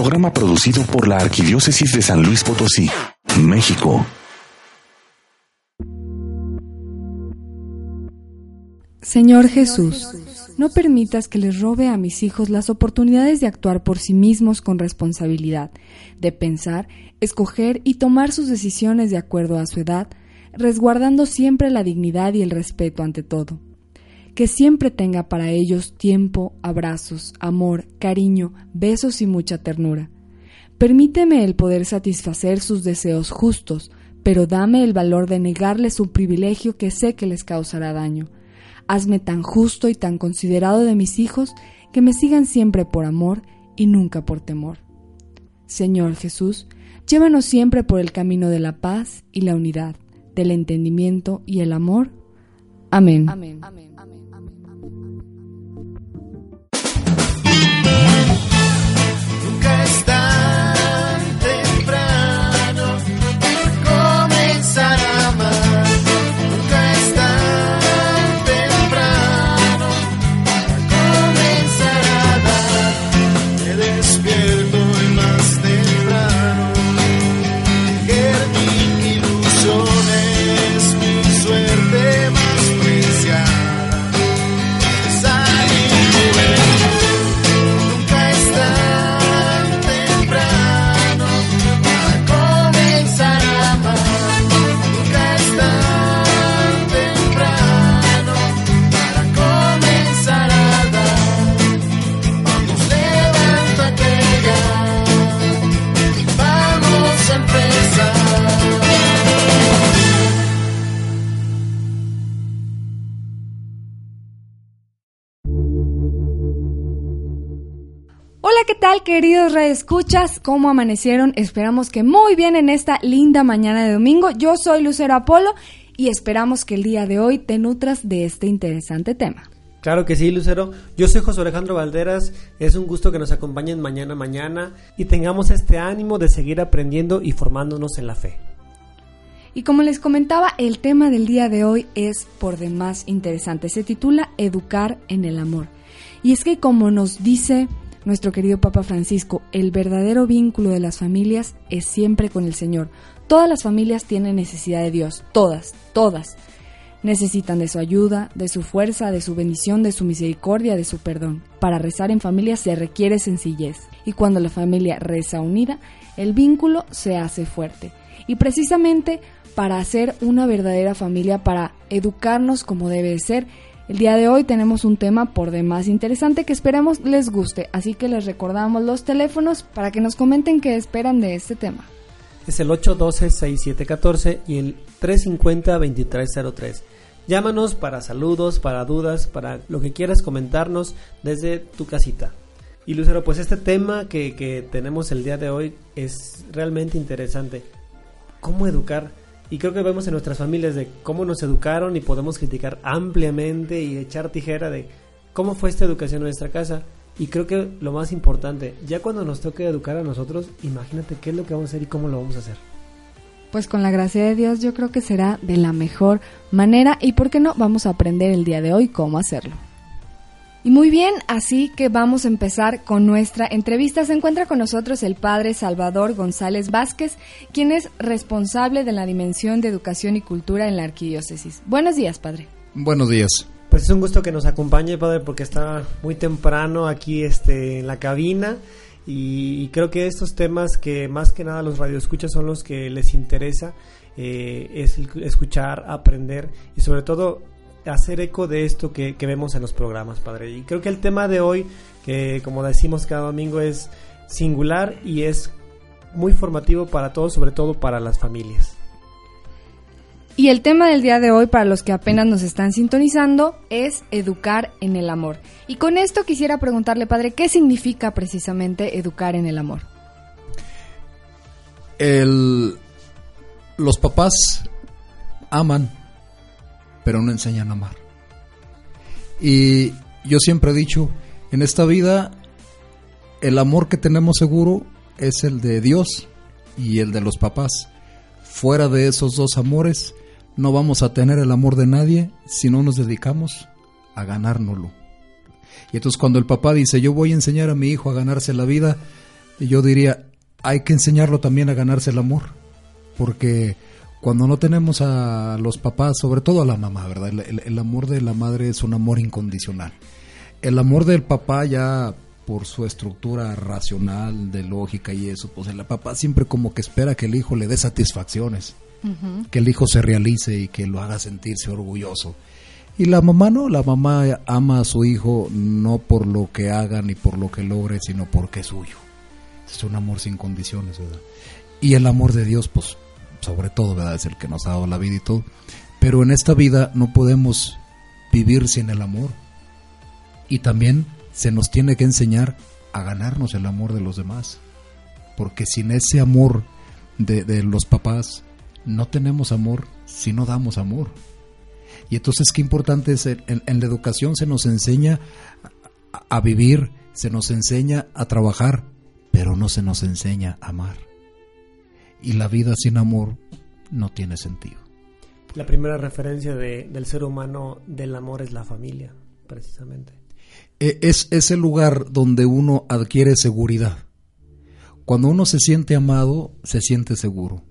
Programa producido por la Arquidiócesis de San Luis Potosí, México. Señor Jesús, no permitas que les robe a mis hijos las oportunidades de actuar por sí mismos con responsabilidad, de pensar, escoger y tomar sus decisiones de acuerdo a su edad, resguardando siempre la dignidad y el respeto ante todo. Que siempre tenga para ellos tiempo, abrazos, amor, cariño, besos y mucha ternura. Permíteme el poder satisfacer sus deseos justos, pero dame el valor de negarles un privilegio que sé que les causará daño Hazme tan justo y tan considerado de mis hijos que me sigan siempre por amor y nunca por temor. Señor Jesús, llévanos siempre por el camino de la paz y la unidad, del entendimiento y el amor. Amén. Amén. ¿Qué tal queridos escuchas? ¿Cómo amanecieron? Esperamos que muy bien en esta linda mañana de domingo. Yo soy Lucero Apolo y esperamos que el día de hoy te nutras de este interesante tema. Claro que sí, Lucero. Yo soy José Alejandro Valderas. Es un gusto que nos acompañen mañana mañana y tengamos este ánimo de seguir aprendiendo y formándonos en la fe. Y como les comentaba, el tema del día de hoy es por demás interesante. Se titula Educar en el amor. Y es que como nos dice nuestro querido Papa Francisco, el verdadero vínculo de las familias es siempre con el Señor. Todas las familias tienen necesidad de Dios, todas, todas. Necesitan de su ayuda, de su fuerza, de su bendición, de su misericordia, de su perdón. Para rezar en familia se requiere sencillez. Y cuando la familia reza unida, el vínculo se hace fuerte. Y precisamente para hacer una verdadera familia, para educarnos como debe ser, el día de hoy tenemos un tema por demás interesante que esperemos les guste, así que les recordamos los teléfonos para que nos comenten qué esperan de este tema. Es el 812-6714 y el 350-2303. Llámanos para saludos, para dudas, para lo que quieras comentarnos desde tu casita. Y Lucero, pues este tema que, que tenemos el día de hoy es realmente interesante. ¿Cómo educar? Y creo que vemos en nuestras familias de cómo nos educaron y podemos criticar ampliamente y echar tijera de cómo fue esta educación en nuestra casa. Y creo que lo más importante, ya cuando nos toque educar a nosotros, imagínate qué es lo que vamos a hacer y cómo lo vamos a hacer. Pues con la gracia de Dios yo creo que será de la mejor manera y por qué no vamos a aprender el día de hoy cómo hacerlo. Y muy bien, así que vamos a empezar con nuestra entrevista. Se encuentra con nosotros el padre Salvador González Vázquez, quien es responsable de la dimensión de educación y cultura en la arquidiócesis. Buenos días, padre. Buenos días. Pues es un gusto que nos acompañe, padre, porque está muy temprano aquí este, en la cabina y, creo que estos temas que más que nada los radioescuchas son los que les interesa, eh, es escuchar, aprender y sobre todo hacer eco de esto que, vemos en los programas, Padre. Y creo que el tema de hoy, que como decimos cada domingo, es singular y es muy formativo para todos, sobre todo para las familias. Y el tema del día de hoy, para los que apenas nos están sintonizando, es educar en el amor. Y con esto quisiera preguntarle, Padre, ¿qué significa precisamente educar en el amor? El, los papás aman pero no enseñan a amar. Y yo siempre he dicho, en esta vida el amor que tenemos seguro es el de Dios y el de los papás. Fuera de esos dos amores no vamos a tener el amor de nadie si no nos dedicamos a ganárnoslo. Y entonces cuando el papá dice, yo voy a enseñar a mi hijo a ganarse la vida, yo diría, hay que enseñarlo también a ganarse el amor, porque cuando no tenemos a los papás, sobre todo a la mamá, ¿verdad? El, amor de la madre es un amor incondicional. El amor del papá ya por su estructura racional, de lógica y eso, pues el papá siempre como que espera que el hijo le dé satisfacciones, que el hijo se realice y que lo haga sentirse orgulloso. Y la mamá no, la mamá ama a su hijo no por lo que haga ni por lo que logre, sino porque es suyo. Es un amor sin condiciones, ¿verdad? Y el amor de Dios, pues, sobre todo, ¿verdad? Es el que nos ha dado la vida y todo. Pero en esta vida no podemos vivir sin el amor. Y también se nos tiene que enseñar a ganarnos el amor de los demás. Porque sin ese amor de, de los papás, no tenemos amor si no damos amor. Y entonces qué importante es, en, la educación se nos enseña a, vivir, se nos enseña a trabajar, pero no se nos enseña a amar. Y la vida sin amor no tiene sentido. La primera referencia del ser humano del amor es la familia, precisamente. E, es, es el lugar donde uno adquiere seguridad. Cuando uno se siente amado, se siente seguro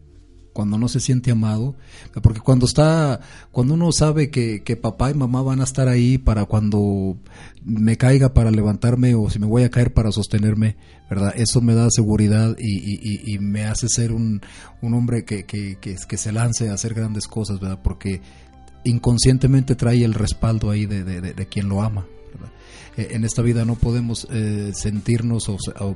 cuando no se siente amado, porque cuando está, cuando uno sabe que, papá y mamá van a estar ahí para cuando me caiga para levantarme o si me voy a caer para sostenerme, ¿verdad? Eso me da seguridad y, me hace ser un, hombre que, que, que, se lance a hacer grandes cosas, ¿verdad? Porque inconscientemente trae el respaldo ahí de, quien lo ama. Eh, en esta vida no podemos eh, sentirnos o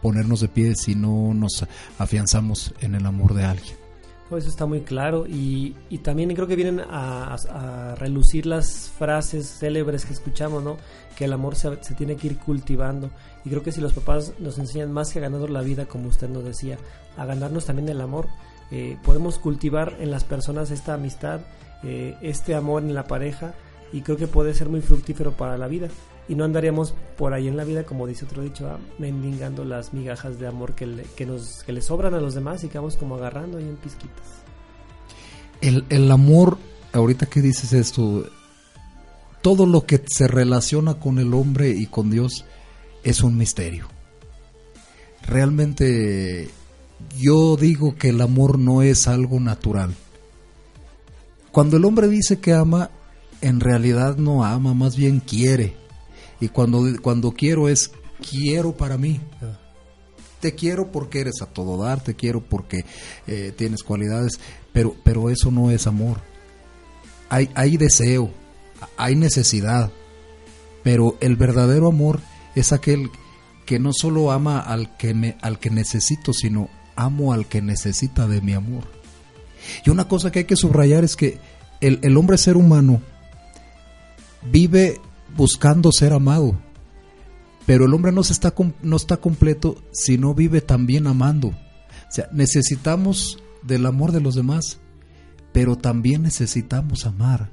ponernos de pie si no nos afianzamos en el amor de alguien eso está muy claro. Y, y también creo que vienen a, relucir las frases célebres que escuchamos, ¿no? Que el amor se, se, tiene que ir cultivando. Y creo que si los papás nos enseñan más que a ganarnos la vida, como usted nos decía, a ganarnos también el amor, eh, podemos cultivar en las personas esta amistad, eh, este amor en la pareja y creo que puede ser muy fructífero para la vida y no andaríamos por ahí en la vida, como dice otro dicho, ah, mendigando las migajas de amor que le, que nos, que le sobran a los demás y que vamos como agarrando ahí en pizquitas. El, el amor, ahorita que dices esto, todo lo que se relaciona con el hombre y con Dios es un misterio. Realmente yo digo que el amor no es algo natural. Cuando el hombre dice que ama, en realidad no ama, más bien quiere. Y cuando, cuando quiero es quiero para mí. Te quiero porque eres a todo dar, te quiero porque eh, tienes cualidades, pero, pero eso no es amor. Hay, hay deseo, hay necesidad, pero el verdadero amor es aquel que no solo ama al que, me, al que necesito, sino amo al que necesita de mi amor. Y una cosa que hay que subrayar es que el, el hombre ser humano vive buscando ser amado. Pero el hombre no, se está, no está completo si no vive también amando. O sea, necesitamos del amor de los demás, pero también necesitamos amar.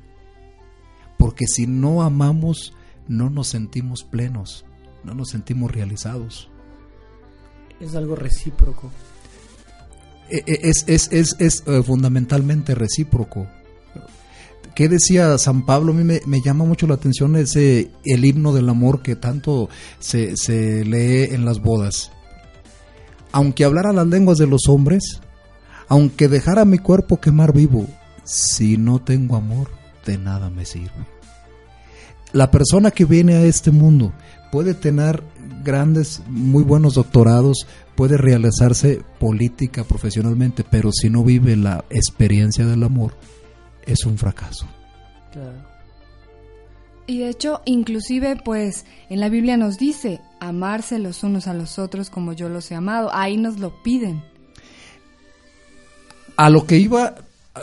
Porque si no amamos, no nos sentimos plenos, no nos sentimos realizados. Es algo recíproco. E, e, es, es, es, es eh, fundamentalmente recíproco. ¿Qué decía San Pablo? A mí me, llama mucho la atención ese el himno del amor que tanto se, se lee en las bodas. Aunque hablara las lenguas de los hombres, aunque dejara mi cuerpo quemar vivo, si no tengo amor, de nada me sirve. La persona que viene a este mundo puede tener grandes, muy buenos doctorados, puede realizarse política profesionalmente, pero si no vive la experiencia del amor, es un fracaso. Y de hecho, inclusive, pues, en la Biblia nos dice, amarse los unos a los otros como yo los he amado. Ahí nos lo piden. A lo que iba,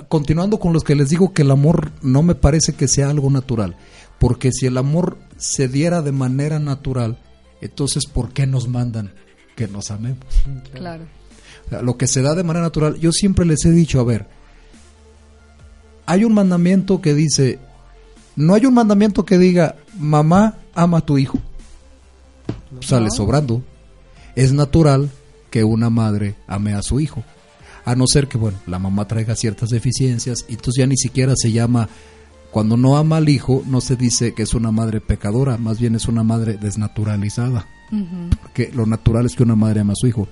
continuando con los que les digo que el amor no me parece que sea algo natural. Porque si el amor se diera de manera natural, entonces, ¿por qué nos mandan que nos amemos? Claro. lo que se da de manera natural, yo siempre les he dicho, a ver, hay un mandamiento que dice, no hay un mandamiento que diga, mamá ama a tu hijo. Sale sobrando. Es natural que una madre ame a su hijo. A no ser que, bueno, la mamá traiga ciertas deficiencias y entonces ya ni siquiera se llama Cuando no ama al hijo, no se dice que es una madre pecadora, más bien es una madre desnaturalizada. Porque lo natural es que una madre ama a su hijo.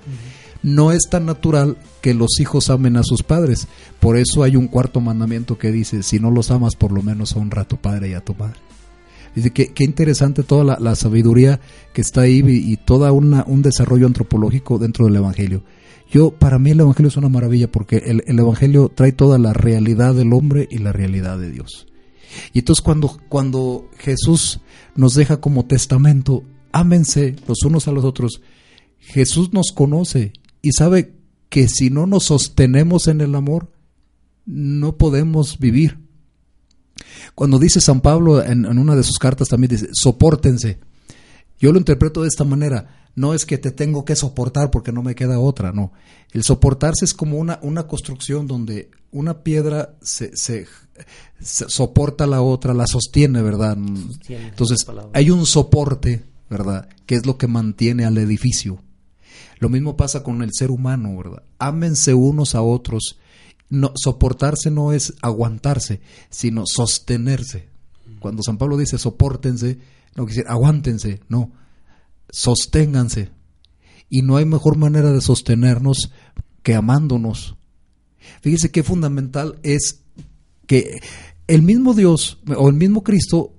No es tan natural que los hijos amen a sus padres. Por eso hay un cuarto mandamiento que dice, si no los amas, por lo menos honra a tu padre y a tu madre. Dice que qué interesante toda la, sabiduría que está ahí y, y una, un desarrollo antropológico dentro del Evangelio. Yo, para mí el Evangelio es una maravilla porque el, el, Evangelio trae toda la realidad del hombre y la realidad de Dios. Y entonces cuando, cuando Jesús nos deja como testamento, ámense los unos a los otros, Jesús nos conoce y sabe que si no nos sostenemos en el amor, no podemos vivir. Cuando dice San Pablo en, en una de sus cartas también dice, soportense. Yo lo interpreto de esta manera, no es que te tengo que soportar porque no me queda otra, no. El soportarse es como una, una construcción donde una piedra se, se, soporta a la otra, la sostiene, ¿verdad? Entonces, hay un soporte, ¿verdad? Que es lo que mantiene al edificio. Lo mismo pasa con el ser humano, ¿verdad? Ámense unos a otros. No, soportarse no es aguantarse, sino sostenerse. Cuando San Pablo dice soportense, no quiere decir aguántense, no sosténganse. Y no hay mejor manera de sostenernos que amándonos. Fíjese qué fundamental es que el mismo Dios o el mismo Cristo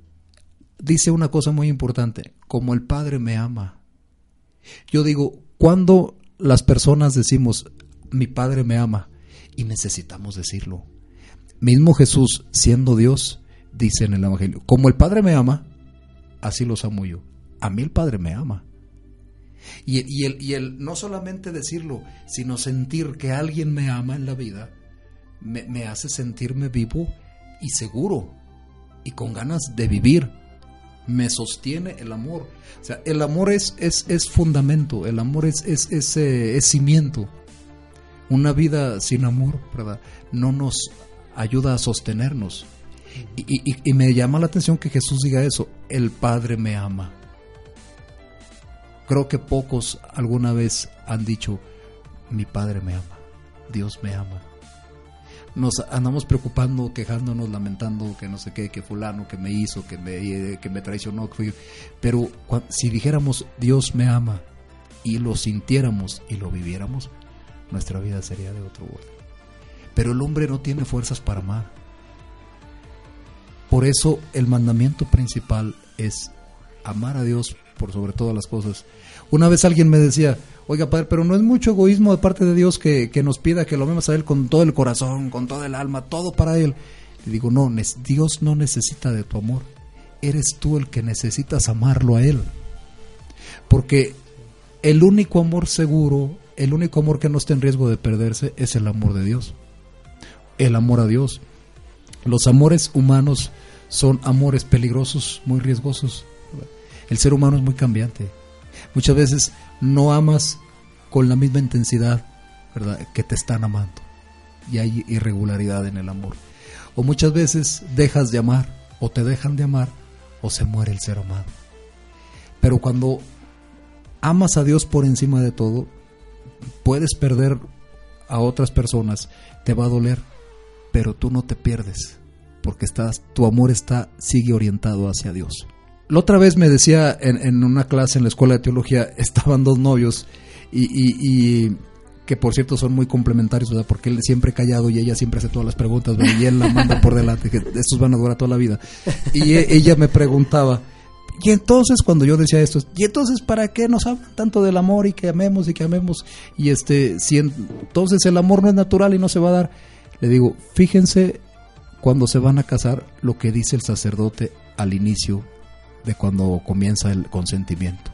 dice una cosa muy importante, como el Padre me ama. Yo digo, cuando las personas decimos, mi Padre me ama, y necesitamos decirlo. Mismo Jesús, siendo Dios, dice en el Evangelio, como el Padre me ama, así los amo yo a mí el Padre me ama. Y, el, y el no solamente decirlo, sino sentir que alguien me ama en la vida, me, hace sentirme vivo y seguro y con ganas de vivir. Me sostiene el amor. O sea, el amor es, es, es fundamento, el amor es, es, es, eh, cimiento. Una vida sin amor, ¿verdad? No nos ayuda a sostenernos. y, me llama la atención que Jesús diga eso, el Padre me ama. Creo que pocos alguna vez han dicho, mi Padre me ama, Dios me ama. Nos andamos preocupando, quejándonos, lamentando que no sé qué, que fulano, que me hizo, que me, que me traicionó. Pero si dijéramos, Dios me ama, y lo sintiéramos y lo viviéramos, nuestra vida sería de otro orden. Pero el hombre no tiene fuerzas para amar. Por eso el mandamiento principal es amar a Dios por sobre todas las cosas. Una vez alguien me decía, oiga padre, pero no es mucho egoísmo de parte de Dios que, nos pida que lo amemos a Él con todo el corazón, con todo el alma, todo para Él. Le digo, no, Dios no necesita de tu amor. Eres tú el que necesitas amarlo a Él. Porque el único amor seguro, el único amor que no está en riesgo de perderse es el amor de Dios. El amor a Dios. Los amores humanos son amores peligrosos, muy riesgosos. El ser humano es muy cambiante. Muchas veces no amas con la misma intensidad, que te están amando. Y hay irregularidad en el amor. O muchas veces dejas de amar, o te dejan de amar, o se muere el ser amado. Pero cuando amas a Dios por encima de todo, puedes perder a otras personas, te va a doler, pero tú no te pierdes, porque estás, tu amor está, sigue orientado hacia Dios. La otra vez me decía en, una clase en la escuela de teología, estaban dos novios y, que por cierto son muy complementarios, ¿verdad? Porque él siempre callado y ella siempre hace todas las preguntas, y él la manda por delante, que estos van a durar toda la vida. Y e, ella me preguntaba, y entonces cuando yo decía esto, y entonces para qué nos hablan tanto del amor y que amemos y que amemos y este si entonces el amor no es natural y no se va a dar, le digo, fíjense cuando se van a casar lo que dice el sacerdote al inicio de cuando comienza el consentimiento.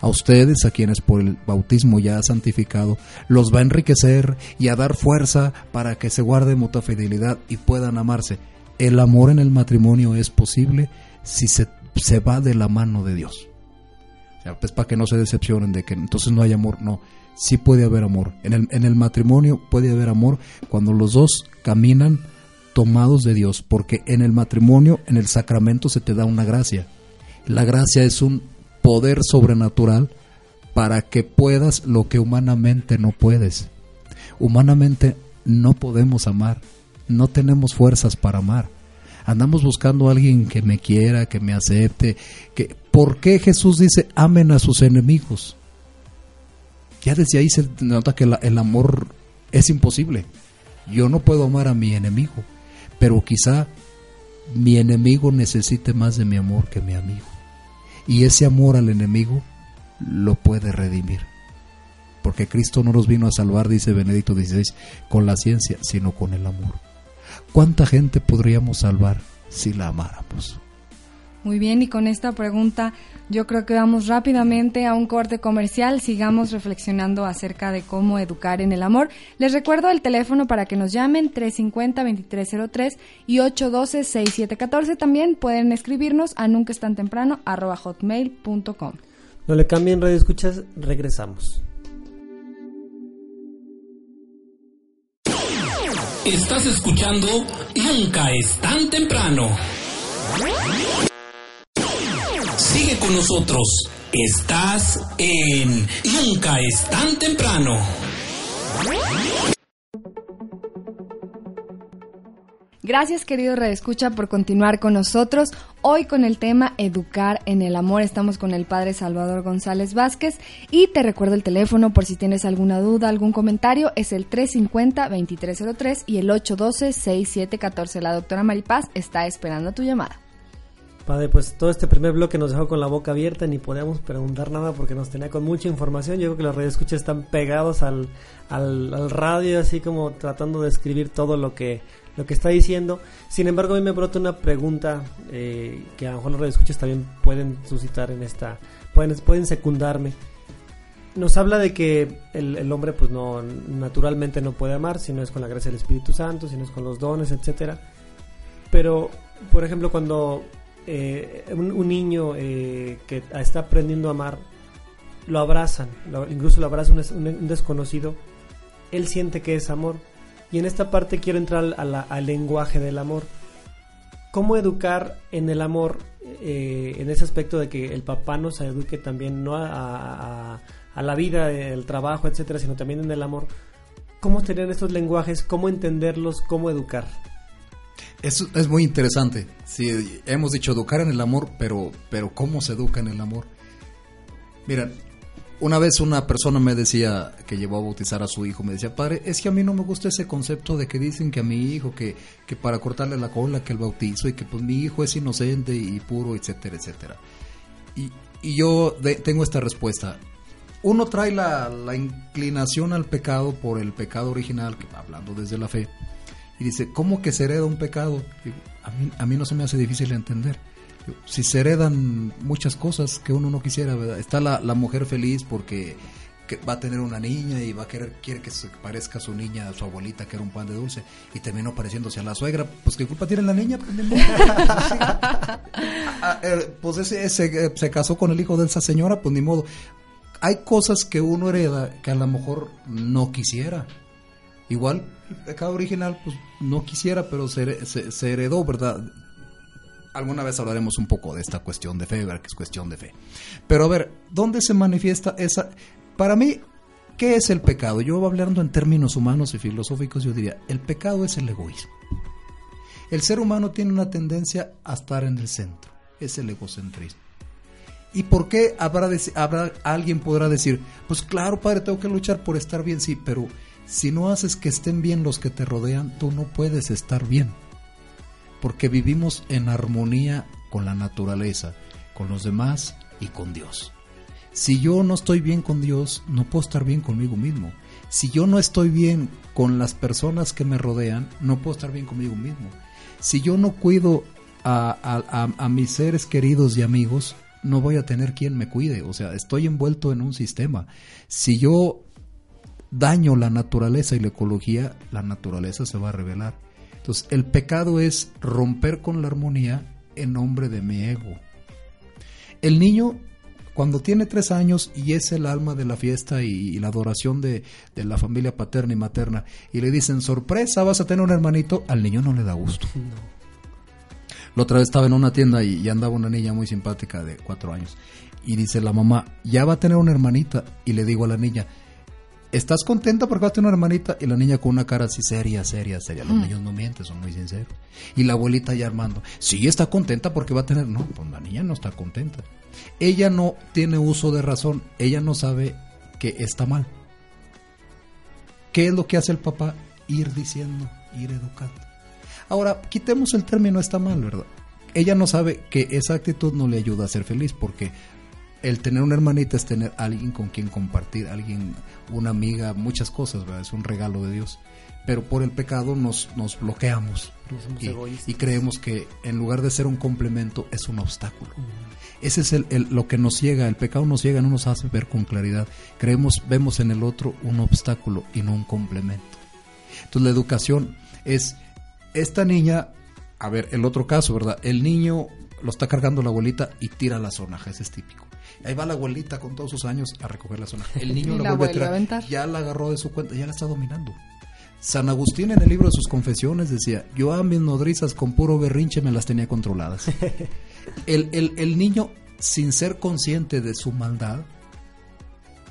A ustedes, a quienes por el bautismo ya ha santificado, los va a enriquecer y a dar fuerza para que se guarde mutua fidelidad y puedan amarse. El amor en el matrimonio es posible si se, se va de la mano de Dios. O pues para que no se decepcionen de que entonces no hay amor, no, sí puede haber amor. En el, en el matrimonio puede haber amor cuando los dos caminan tomados de Dios, porque en el matrimonio, en el sacramento se te da una gracia la gracia es un poder sobrenatural para que puedas lo que humanamente no puedes. Humanamente no podemos amar, no tenemos fuerzas para amar. Andamos buscando a alguien que me quiera, que me acepte. Que, ¿Por qué Jesús dice amen a sus enemigos? Ya desde ahí se nota que el amor es imposible. Yo no puedo amar a mi enemigo, pero quizá mi enemigo necesite más de mi amor que mi amigo. Y ese amor al enemigo lo puede redimir. Porque Cristo no nos vino a salvar, dice Benedicto XVI, con la ciencia, sino con el amor. ¿Cuánta gente podríamos salvar si la amáramos? Muy bien, y con esta pregunta yo creo que vamos rápidamente a un corte comercial. Sigamos reflexionando acerca de cómo educar en el amor. Les recuerdo el teléfono para que nos llamen 350-2303 y 812-6714. También pueden escribirnos a nunca es tan temprano hotmail.com. No le cambien radio escuchas, regresamos. Estás escuchando Nunca es tan temprano. Sigue con nosotros. Estás en Nunca es tan temprano. Gracias querido Redescucha por continuar con nosotros. Hoy con el tema Educar en el Amor estamos con el Padre Salvador González Vázquez y te recuerdo el teléfono por si tienes alguna duda, algún comentario, es el 350-2303 y el 812-6714. La doctora Maripaz está esperando tu llamada. Padre, pues todo este primer bloque nos dejó con la boca abierta, ni podíamos preguntar nada porque nos tenía con mucha información. Yo creo que los radioescuchas están pegados al, al, radio, así como tratando de escribir todo lo que lo que está diciendo. Sin embargo, a mí me brota una pregunta eh, que a lo mejor los radioescuchas también pueden suscitar en esta, pueden, pueden secundarme. Nos habla de que el, hombre pues no naturalmente no puede amar si no es con la gracia del Espíritu Santo, si no es con los dones, etcétera. Pero, por ejemplo, cuando eh, un, niño eh, que está aprendiendo a amar, lo abrazan, incluso lo abraza un desconocido, él siente que es amor y en esta parte quiero entrar al lenguaje del amor. ¿Cómo educar en el amor, eh, en ese aspecto de que el papá nos eduque también, no a, la vida, el trabajo, etcétera, sino también en el amor? ¿Cómo tener estos lenguajes? ¿Cómo entenderlos? ¿Cómo educar? Es, muy interesante. Sí, hemos dicho educar en el amor, pero, pero ¿cómo se educa en el amor? Mira, una vez una persona me decía que llevó a bautizar a su hijo, me decía, padre, es que a mí no me gusta ese concepto de que dicen que a mi hijo, que, que para cortarle la cola, que el bautizo y que pues mi hijo es inocente y puro, etcétera, etcétera. Y, yo tengo esta respuesta. Uno trae la, inclinación al pecado por el pecado original, hablando desde la fe, y dice, ¿cómo que se hereda un pecado? A mí, a mí no se me hace difícil entender si se heredan muchas cosas que uno no quisiera, ¿verdad? Está la, mujer feliz porque va a tener una niña y va a querer quiere que se parezca a su niña, a su abuelita que era un pan de dulce y terminó pareciéndose a la suegra, pues qué culpa tiene la niña, pues, ah, eh, pues ese, eh, se casó con el hijo de esa señora, pues ni modo. Hay cosas que uno hereda que a lo mejor no quisiera. Igual pecado original, pues no quisiera, pero se, se heredó, ¿verdad? alguna vez hablaremos un poco de esta cuestión de fe, que es cuestión de fe. Pero a ver, ¿dónde se manifiesta esa? Para mí, ¿qué es el pecado? Yo hablando en términos humanos y filosóficos, yo diría, el pecado es el egoísmo. El ser humano tiene una tendencia a estar en el centro, es el egocentrismo. ¿Y por qué habrá, habrá alguien podrá decir, pues claro, padre, tengo que luchar por estar bien, sí, pero si no haces que estén bien los que te rodean, tú no puedes estar bien porque vivimos en armonía con la naturaleza, con los demás y con Dios. Si yo no estoy bien con Dios, no puedo estar bien conmigo mismo. Si yo no estoy bien con las personas que me rodean, no puedo estar bien conmigo mismo. Si yo no cuido a, mis seres queridos y amigos, no voy a tener quien me cuide. O sea, estoy envuelto en un sistema. Si yo daño la naturaleza y la ecología, la naturaleza se va a revelar. Entonces, el pecado es romper con la armonía en nombre de mi ego. El niño, cuando tiene tres años y es el alma de la fiesta y, la adoración de, la familia paterna y materna, y le dicen, sorpresa, vas a tener un hermanito, al niño no le da gusto. La otra vez estaba en una tienda y, y andaba una niña muy simpática de cuatro años. Y dice la mamá, ya va a tener una hermanita. Y le digo a la niña, ¿estás contenta porque vas a tener una hermanita? Y la niña con una cara así seria, seria, seria. Los niños no mienten, son muy sinceros. Y la abuelita ya armando, sí, está contenta porque va a tener... No, pues la niña no está contenta. Ella no tiene uso de razón, ella no sabe que está mal. ¿Qué es lo que hace el papá? Ir diciendo, ir educando. Ahora, quitemos el término está mal, ¿verdad? Ella no sabe que esa actitud no le ayuda a ser feliz porque el tener una hermanita es tener alguien con quien compartir, alguien, una amiga, muchas cosas, ¿verdad? Es un regalo de Dios. Pero por el pecado nos, nos bloqueamos y, y, creemos que en lugar de ser un complemento es un obstáculo. Ese es el, el, lo que nos ciega, el pecado nos ciega, no nos hace ver con claridad. Creemos, vemos en el otro un obstáculo y no un complemento. Entonces la educación es, esta niña, a ver, el otro caso, ¿verdad? El niño lo está cargando la abuelita y tira la sonaja, ese es típico. Ahí va la abuelita con todos sus años a recoger la sonaja. El niño la, vuelve a tirar, ya la agarró de su cuenta, ya la está dominando. San Agustín en el libro de sus confesiones decía, yo a mis nodrizas con puro berrinche me las tenía controladas. el, el, el niño, sin ser consciente de su maldad,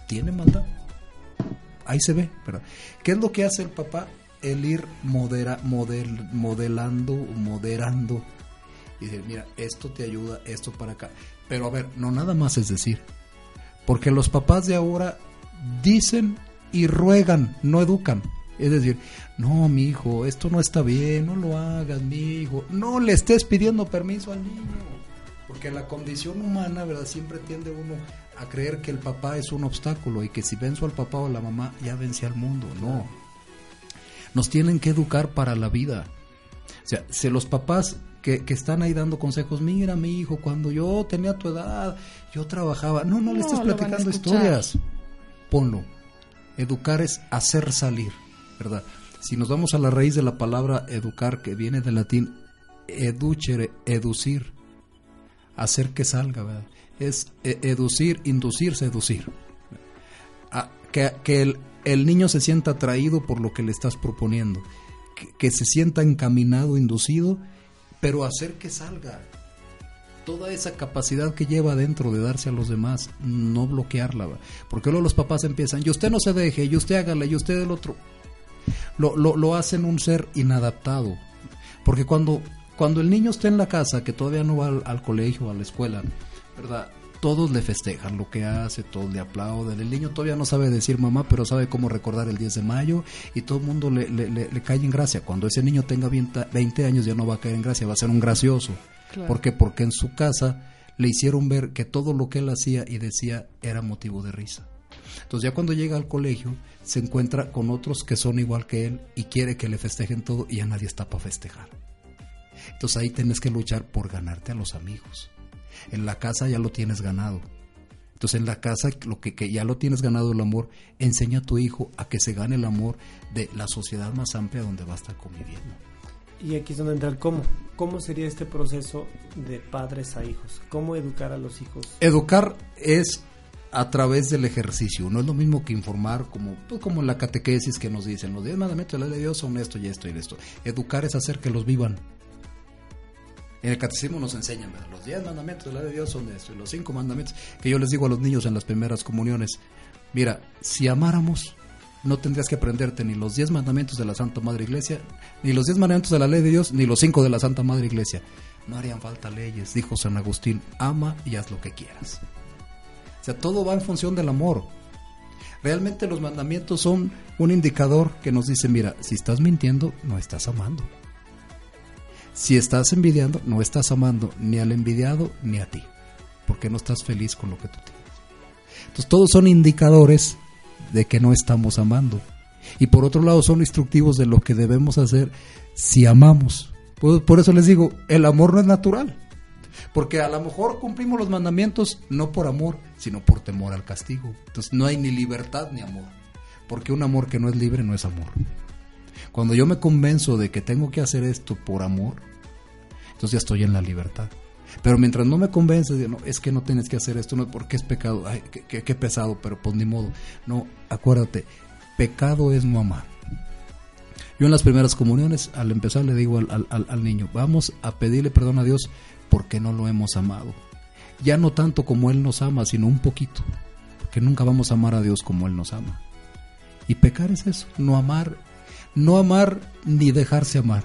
tiene maldad. Ahí se ve, ¿verdad? ¿Qué es lo que hace el papá? El ir modera, model, modelando, moderando. Y decir, mira, esto te ayuda, esto para acá. Pero a ver, no nada más es decir. Porque los papás de ahora dicen y ruegan, no educan. Es decir, no, mi hijo, esto no está bien, no lo hagas, mi hijo. No le estés pidiendo permiso al niño. Porque la condición humana, ¿verdad? Siempre tiende uno a creer que el papá es un obstáculo y que si venzo al papá o a la mamá, ya vence al mundo. No. Nos tienen que educar para la vida. O sea, si los papás que, que, están ahí dando consejos, mira mi hijo, cuando yo tenía tu edad, yo trabajaba. No, no, no le estés platicando historias. Ponlo. Educar es hacer salir. ¿verdad? Si nos vamos a la raíz de la palabra educar, que viene del latín educere, educir, hacer que salga, ¿verdad? Es e, educir, inducir, seducir. A, que, que el, el, niño se sienta atraído por lo que le estás proponiendo, que, que se sienta encaminado, inducido, pero hacer que salga, toda esa capacidad que lleva dentro de darse a los demás, no bloquearla. Porque luego los papás empiezan, y usted no se deje, y usted hágale, y usted el otro lo, lo, lo hacen un ser inadaptado. Porque cuando, cuando el niño está en la casa, que todavía no va al, al colegio, a la escuela, ¿verdad? Todos le festejan lo que hace, todos le aplauden. El niño todavía no sabe decir mamá, pero sabe cómo recordar el 10 de mayo y todo el mundo le, le, le, le cae en gracia. Cuando ese niño tenga 20 años ya no va a caer en gracia, va a ser un gracioso. Claro. ¿Por qué? Porque en su casa le hicieron ver que todo lo que él hacía y decía era motivo de risa. Entonces ya cuando llega al colegio se encuentra con otros que son igual que él y quiere que le festejen todo y ya nadie está para festejar. Entonces ahí tienes que luchar por ganarte a los amigos. En la casa ya lo tienes ganado. Entonces en la casa lo que, que, ya lo tienes ganado el amor, enseña a tu hijo a que se gane el amor de la sociedad más amplia donde va a estar conviviendo. Y aquí es donde entra el cómo. ¿Cómo sería este proceso de padres a hijos? ¿Cómo educar a los hijos? Educar es a través del ejercicio. No es lo mismo que informar como, pues, como la catequesis que nos dicen. Los diez mandamientos de la ley de Dios son esto y esto y esto. Educar es hacer que los vivan. En el catecismo nos enseñan, ¿verdad? los diez mandamientos de la ley de Dios son esto y los cinco mandamientos que yo les digo a los niños en las primeras comuniones. Mira, si amáramos, no tendrías que aprenderte ni los diez mandamientos de la Santa Madre Iglesia, ni los diez mandamientos de la ley de Dios, ni los cinco de la Santa Madre Iglesia. No harían falta leyes, dijo San Agustín, ama y haz lo que quieras. O sea, todo va en función del amor. Realmente los mandamientos son un indicador que nos dice, mira, si estás mintiendo, no estás amando. Si estás envidiando, no estás amando ni al envidiado ni a ti, porque no estás feliz con lo que tú tienes. Entonces todos son indicadores de que no estamos amando. Y por otro lado son instructivos de lo que debemos hacer si amamos. Por, por eso les digo, el amor no es natural. Porque a lo mejor cumplimos los mandamientos no por amor, sino por temor al castigo. Entonces no hay ni libertad ni amor. Porque un amor que no es libre no es amor. Cuando yo me convenzo de que tengo que hacer esto por amor, entonces ya estoy en la libertad. Pero mientras no me convence de, no, es que no tienes que hacer esto, no, porque es pecado, ay, qué, pesado, pero pues ni modo. No, acuérdate, pecado es no amar. Yo en las primeras comuniones, al empezar, le digo al, al, niño, vamos a pedirle perdón a Dios porque no lo hemos amado. Ya no tanto como Él nos ama, sino un poquito, porque nunca vamos a amar a Dios como Él nos ama. Y pecar es eso, no amar, no amar ni dejarse amar.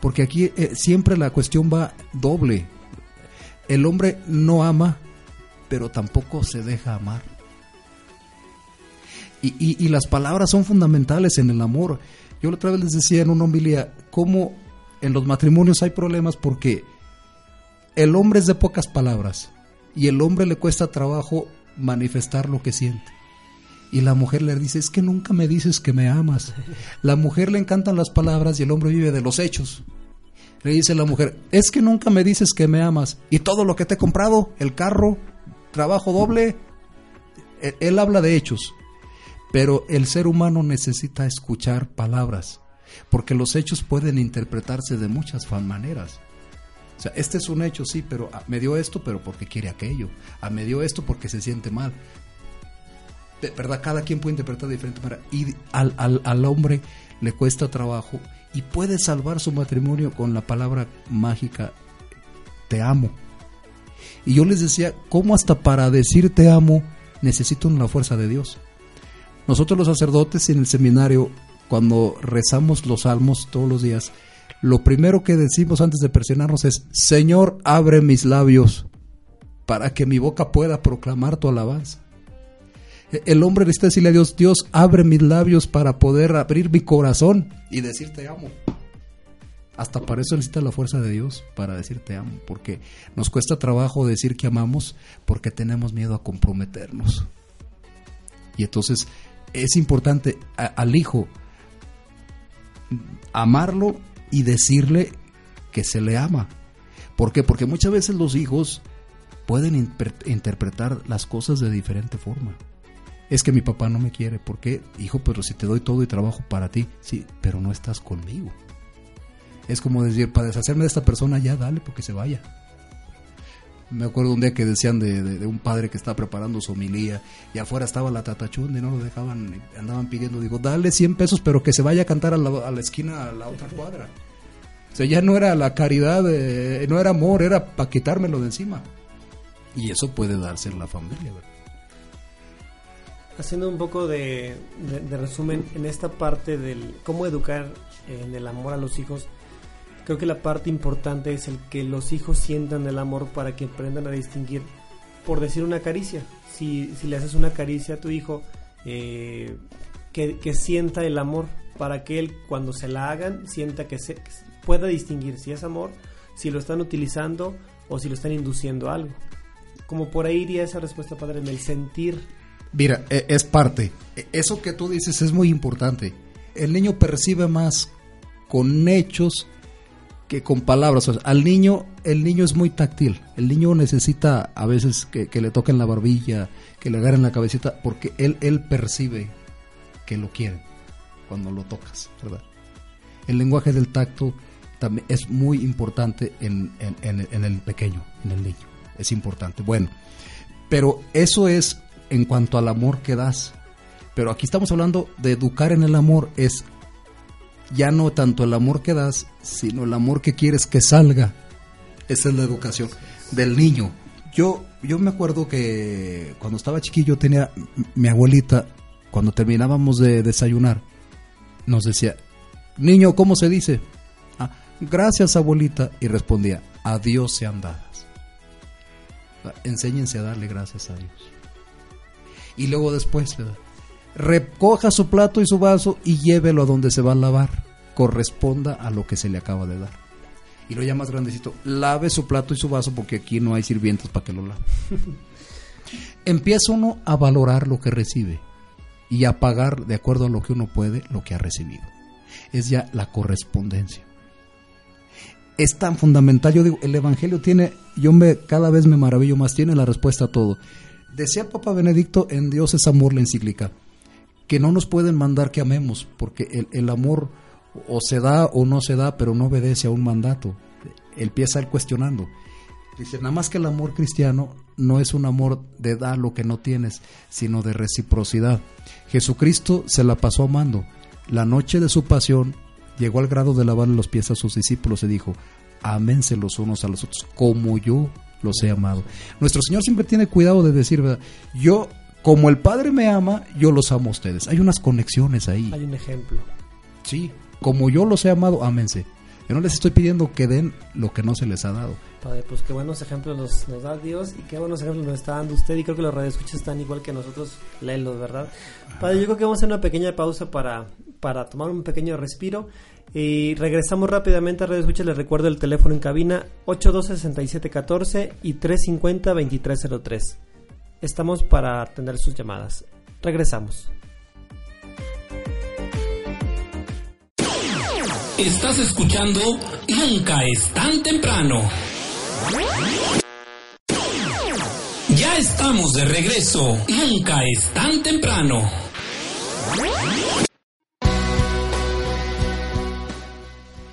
Porque aquí eh, siempre la cuestión va doble. El hombre no ama, pero tampoco se deja amar. Y, y, las palabras son fundamentales en el amor. Yo la otra vez les decía en una homilía cómo en los matrimonios hay problemas porque el hombre es de pocas palabras y el hombre le cuesta trabajo manifestar lo que siente. Y la mujer le dice, es que nunca me dices que me amas. La mujer le encantan las palabras y el hombre vive de los hechos. Le dice la mujer, es que nunca me dices que me amas. Y todo lo que te he comprado, el carro, trabajo doble, él, él habla de hechos. Pero el ser humano necesita escuchar palabras, porque los hechos pueden interpretarse de muchas maneras. O sea, este es un hecho, sí, pero ah, me dio esto, pero porque quiere aquello. Ah, me dio esto porque se siente mal. Cada quien puede interpretar de diferente manera. Y al, al, al hombre le cuesta trabajo y puede salvar su matrimonio con la palabra mágica, te amo. Y yo les decía, ¿cómo hasta para decir te amo necesito la fuerza de Dios? Nosotros los sacerdotes en el seminario, cuando rezamos los salmos todos los días, lo primero que decimos antes de presionarnos es, Señor, abre mis labios para que mi boca pueda proclamar tu alabanza. El hombre necesita decirle a Dios, Dios, abre mis labios para poder abrir mi corazón y decir te amo. Hasta para eso necesita la fuerza de Dios, para decir te amo, porque nos cuesta trabajo decir que amamos porque tenemos miedo a comprometernos. Y entonces es importante al hijo amarlo y decirle que se le ama. ¿Por qué? Porque muchas veces los hijos pueden interpretar las cosas de diferente forma. Es que mi papá no me quiere. ¿Por qué? Hijo, pero si te doy todo y trabajo para ti. Sí, pero no estás conmigo. Es como decir, para deshacerme de esta persona, ya dale porque se vaya. Me acuerdo un día que decían de, un padre que estaba preparando su homilía y afuera estaba la tatachunda y no lo dejaban, andaban pidiendo, digo, dale 100 pesos, pero que se vaya a cantar a la, a la esquina, a la otra cuadra. O sea, ya no era la caridad, eh, no era amor, era para quitármelo de encima. Y eso puede darse en la familia, ¿verdad? Haciendo un poco de, resumen en esta parte del cómo educar en el amor a los hijos, creo que la parte importante es el que los hijos sientan el amor para que aprendan a distinguir, por decir una caricia. Si, si le haces una caricia a tu hijo, eh, que, sienta el amor para que él cuando se la hagan sienta que, se, pueda distinguir si es amor, si lo están utilizando o si lo están induciendo a algo. Como por ahí iría esa respuesta, padre, en el sentir Mira, e, es parte. E, eso que tú dices es muy importante. El niño percibe más con hechos que con palabras. O sea, al niño, el niño es muy táctil. El niño necesita a veces que, le toquen la barbilla, que le agarren la cabecita, porque él, él percibe que lo quieren cuando lo tocas, ¿verdad? El lenguaje del tacto también es muy importante en, en, en el pequeño, en el niño. Es importante. Bueno, pero eso es en cuanto al amor que das. Pero aquí estamos hablando de educar en el amor, es ya no tanto el amor que das, sino el amor que quieres que salga. Esa es la educación del niño. Yo, yo me acuerdo que cuando estaba chiquillo tenía mi abuelita, cuando terminábamos de desayunar, nos decía, niño, ¿cómo se dice? Ah, gracias abuelita. Y respondía, a Dios sean dadas. Enséñense a darle gracias a Dios y luego después, ¿verdad? recoja su plato y su vaso y llévelo a donde se va a lavar, corresponda a lo que se le acaba de dar. Y lo ya más grandecito, lave su plato y su vaso porque aquí no hay sirvientes para que lo lave. Empieza uno a valorar lo que recibe y a pagar de acuerdo a lo que uno puede lo que ha recibido. Es ya la correspondencia. Es tan fundamental, yo digo, el Evangelio tiene, yo me cada vez me maravillo más, tiene la respuesta a todo. Decía Papa Benedicto en Dios es amor la encíclica, que no nos pueden mandar que amemos, porque el, el, amor o se da o no se da, pero no obedece a un mandato. Empieza él cuestionando. Dice, nada más que el amor cristiano no es un amor de dar lo que no tienes, sino de reciprocidad. Jesucristo se la pasó amando. La noche de su pasión llegó al grado de lavarle los pies a sus discípulos y dijo, ámense los unos a los otros, como yo los he amado. Nuestro Señor siempre tiene cuidado de decir, ¿verdad? yo como el Padre me ama, yo los amo a ustedes. Hay unas conexiones ahí. Hay un ejemplo. Sí, como yo los he amado, ámense. Yo no les estoy pidiendo que den lo que no se les ha dado. Padre, pues qué buenos ejemplos nos, nos da Dios y qué buenos ejemplos nos está dando usted y creo que los radioescuchas están igual que nosotros, léelos, ¿verdad? Padre, yo creo que vamos a hacer una pequeña pausa para, para tomar un pequeño respiro y regresamos rápidamente a Radio Escucha. Les recuerdo el teléfono en cabina 826714 y 350-2303. Estamos para atender sus llamadas. Regresamos. Estás escuchando Nunca es tan temprano. Ya estamos de regreso. Nunca es tan temprano.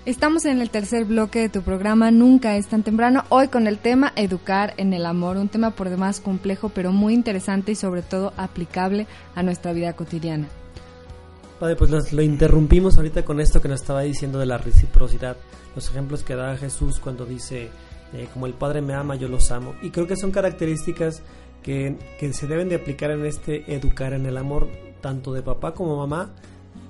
Estamos en el tercer bloque de tu programa Nunca es tan temprano, hoy con el tema Educar en el amor, un tema por demás complejo pero muy interesante y sobre todo aplicable a nuestra vida cotidiana. Padre, pues lo interrumpimos ahorita con esto que nos estaba diciendo de la reciprocidad, los ejemplos que da Jesús cuando dice, eh, como el Padre me ama, yo los amo. Y creo que son características que, que se deben de aplicar en este educar en el amor, tanto de papá como mamá,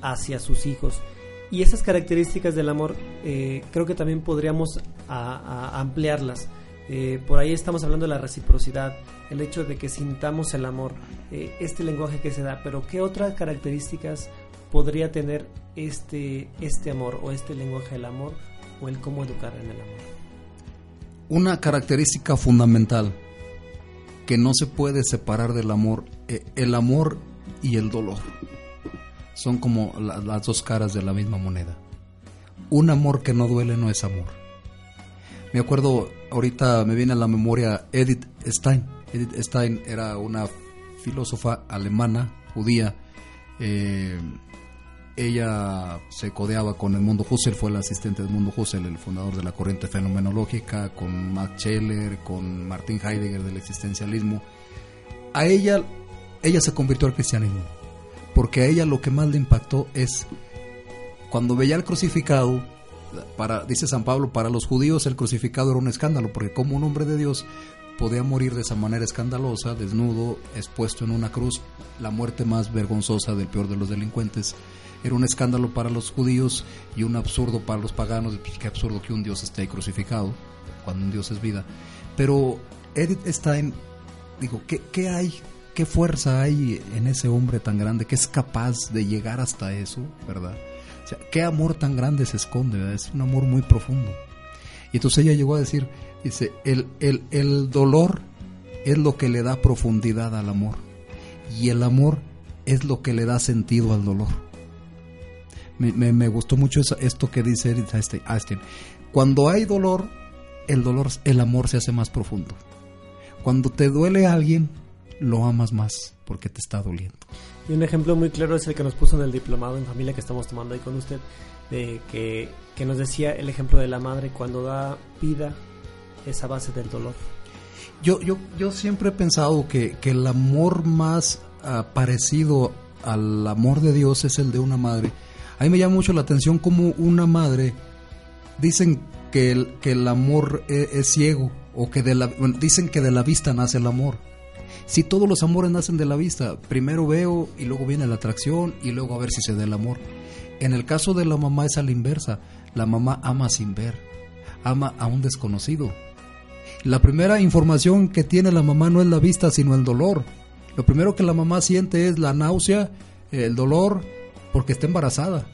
hacia sus hijos. Y esas características del amor eh, creo que también podríamos ampliarlas. Eh, por ahí estamos hablando de la reciprocidad, el hecho de que sintamos el amor, eh, este lenguaje que se da, pero ¿qué otras características podría tener este, este amor o este lenguaje del amor o el cómo educar en el amor? Una característica fundamental que no se puede separar del amor, eh, el amor y el dolor son como la- las dos caras de la misma moneda. Un amor que no duele no es amor. Me acuerdo, ahorita me viene a la memoria Edith Stein. Edith Stein era una filósofa alemana, judía. eh, ella se codeaba con el mundo Husserl, fue el asistente del mundo Husserl, el fundador de la corriente fenomenológica, con Max Scheler, con Martin Heidegger del existencialismo. A ella, ella se convirtió al cristianismo, porque a ella lo que más le impactó es cuando veía el crucificado, para, dice San Pablo, para los judíos el crucificado era un escándalo, porque como un hombre de Dios podía morir de esa manera escandalosa, desnudo, expuesto en una cruz, la muerte más vergonzosa del peor de los delincuentes. Era un escándalo para los judíos y un absurdo para los paganos. Pues, qué absurdo que un Dios esté crucificado, cuando un Dios es vida. Pero Edith Stein, digo, ¿qué, qué hay? ¿Qué fuerza hay en ese hombre tan grande que es capaz de llegar hasta eso, verdad? O ¿qué amor tan grande se esconde? Es un amor muy profundo. Y entonces ella llegó a decir, dice, el, el, el dolor es lo que le da profundidad al amor. Y el amor es lo que le da sentido al dolor. Me, me, me gustó mucho esto que dice Einstein. Cuando hay dolor, el dolor, el amor se hace más profundo. Cuando te duele a alguien, lo amas más porque te está doliendo. Y un ejemplo muy claro es el que nos puso en el diplomado en familia que estamos tomando ahí con usted, de que, que nos decía el ejemplo de la madre cuando da vida es a base del dolor. Yo, yo, yo siempre he pensado que, que el amor más ah, parecido al amor de Dios es el de una madre. A mí me llama mucho la atención como una madre, dicen que el, que el amor e- es, ciego, o que de la, dicen que de la vista nace el amor. Si todos los amores nacen de la vista, primero veo y luego viene la atracción y luego a ver si se da el amor. En el caso de la mamá es a la inversa, la mamá ama sin ver, ama a un desconocido. La primera información que tiene la mamá no es la vista, sino el dolor. Lo primero que la mamá siente es la náusea, el dolor, porque está embarazada.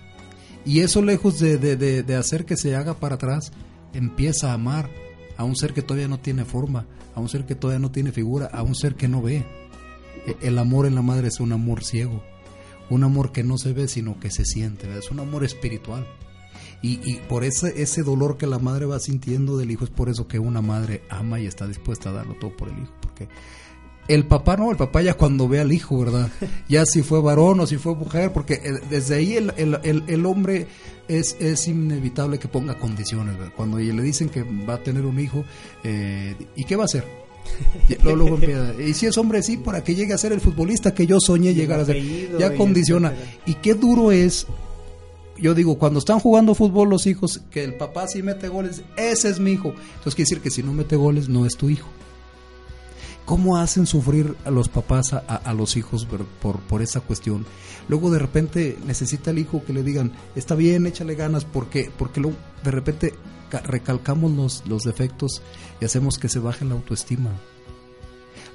Y eso lejos de, de- de- de hacer que se haga para atrás, empieza a amar a un ser que todavía no tiene forma, a un ser que todavía no tiene figura, a un ser que no ve. E- El amor en la madre es un amor ciego, un amor que no se ve, sino que se siente, es un amor espiritual. Y, y por ese, ese dolor que la madre va sintiendo del hijo, es por eso que una madre ama y está dispuesta a darlo todo por el hijo. Porque el papá no, el papá ya cuando ve al hijo, ¿verdad? Ya si fue varón o si fue mujer, porque eh, desde ahí el, el, el, el hombre es, es inevitable que ponga condiciones. ¿verdad? Cuando le dicen que va a tener un hijo, eh, ¿y qué va a hacer? Y luego, luego empieza, y si es hombre, sí, para que llegue a ser el futbolista que yo soñé llegar a ser. Ya condiciona. Y qué duro es yo digo, cuando están jugando fútbol los hijos, que el papá sí mete goles, ese es mi hijo. Entonces quiere decir que si no mete goles, no es tu hijo. ¿Cómo hacen sufrir a los papás a, los hijos por, por, por, esa cuestión? Luego de repente necesita el hijo que le digan, está bien, échale ganas, porque, porque luego de repente recalcamos los, los defectos y hacemos que se baje la autoestima.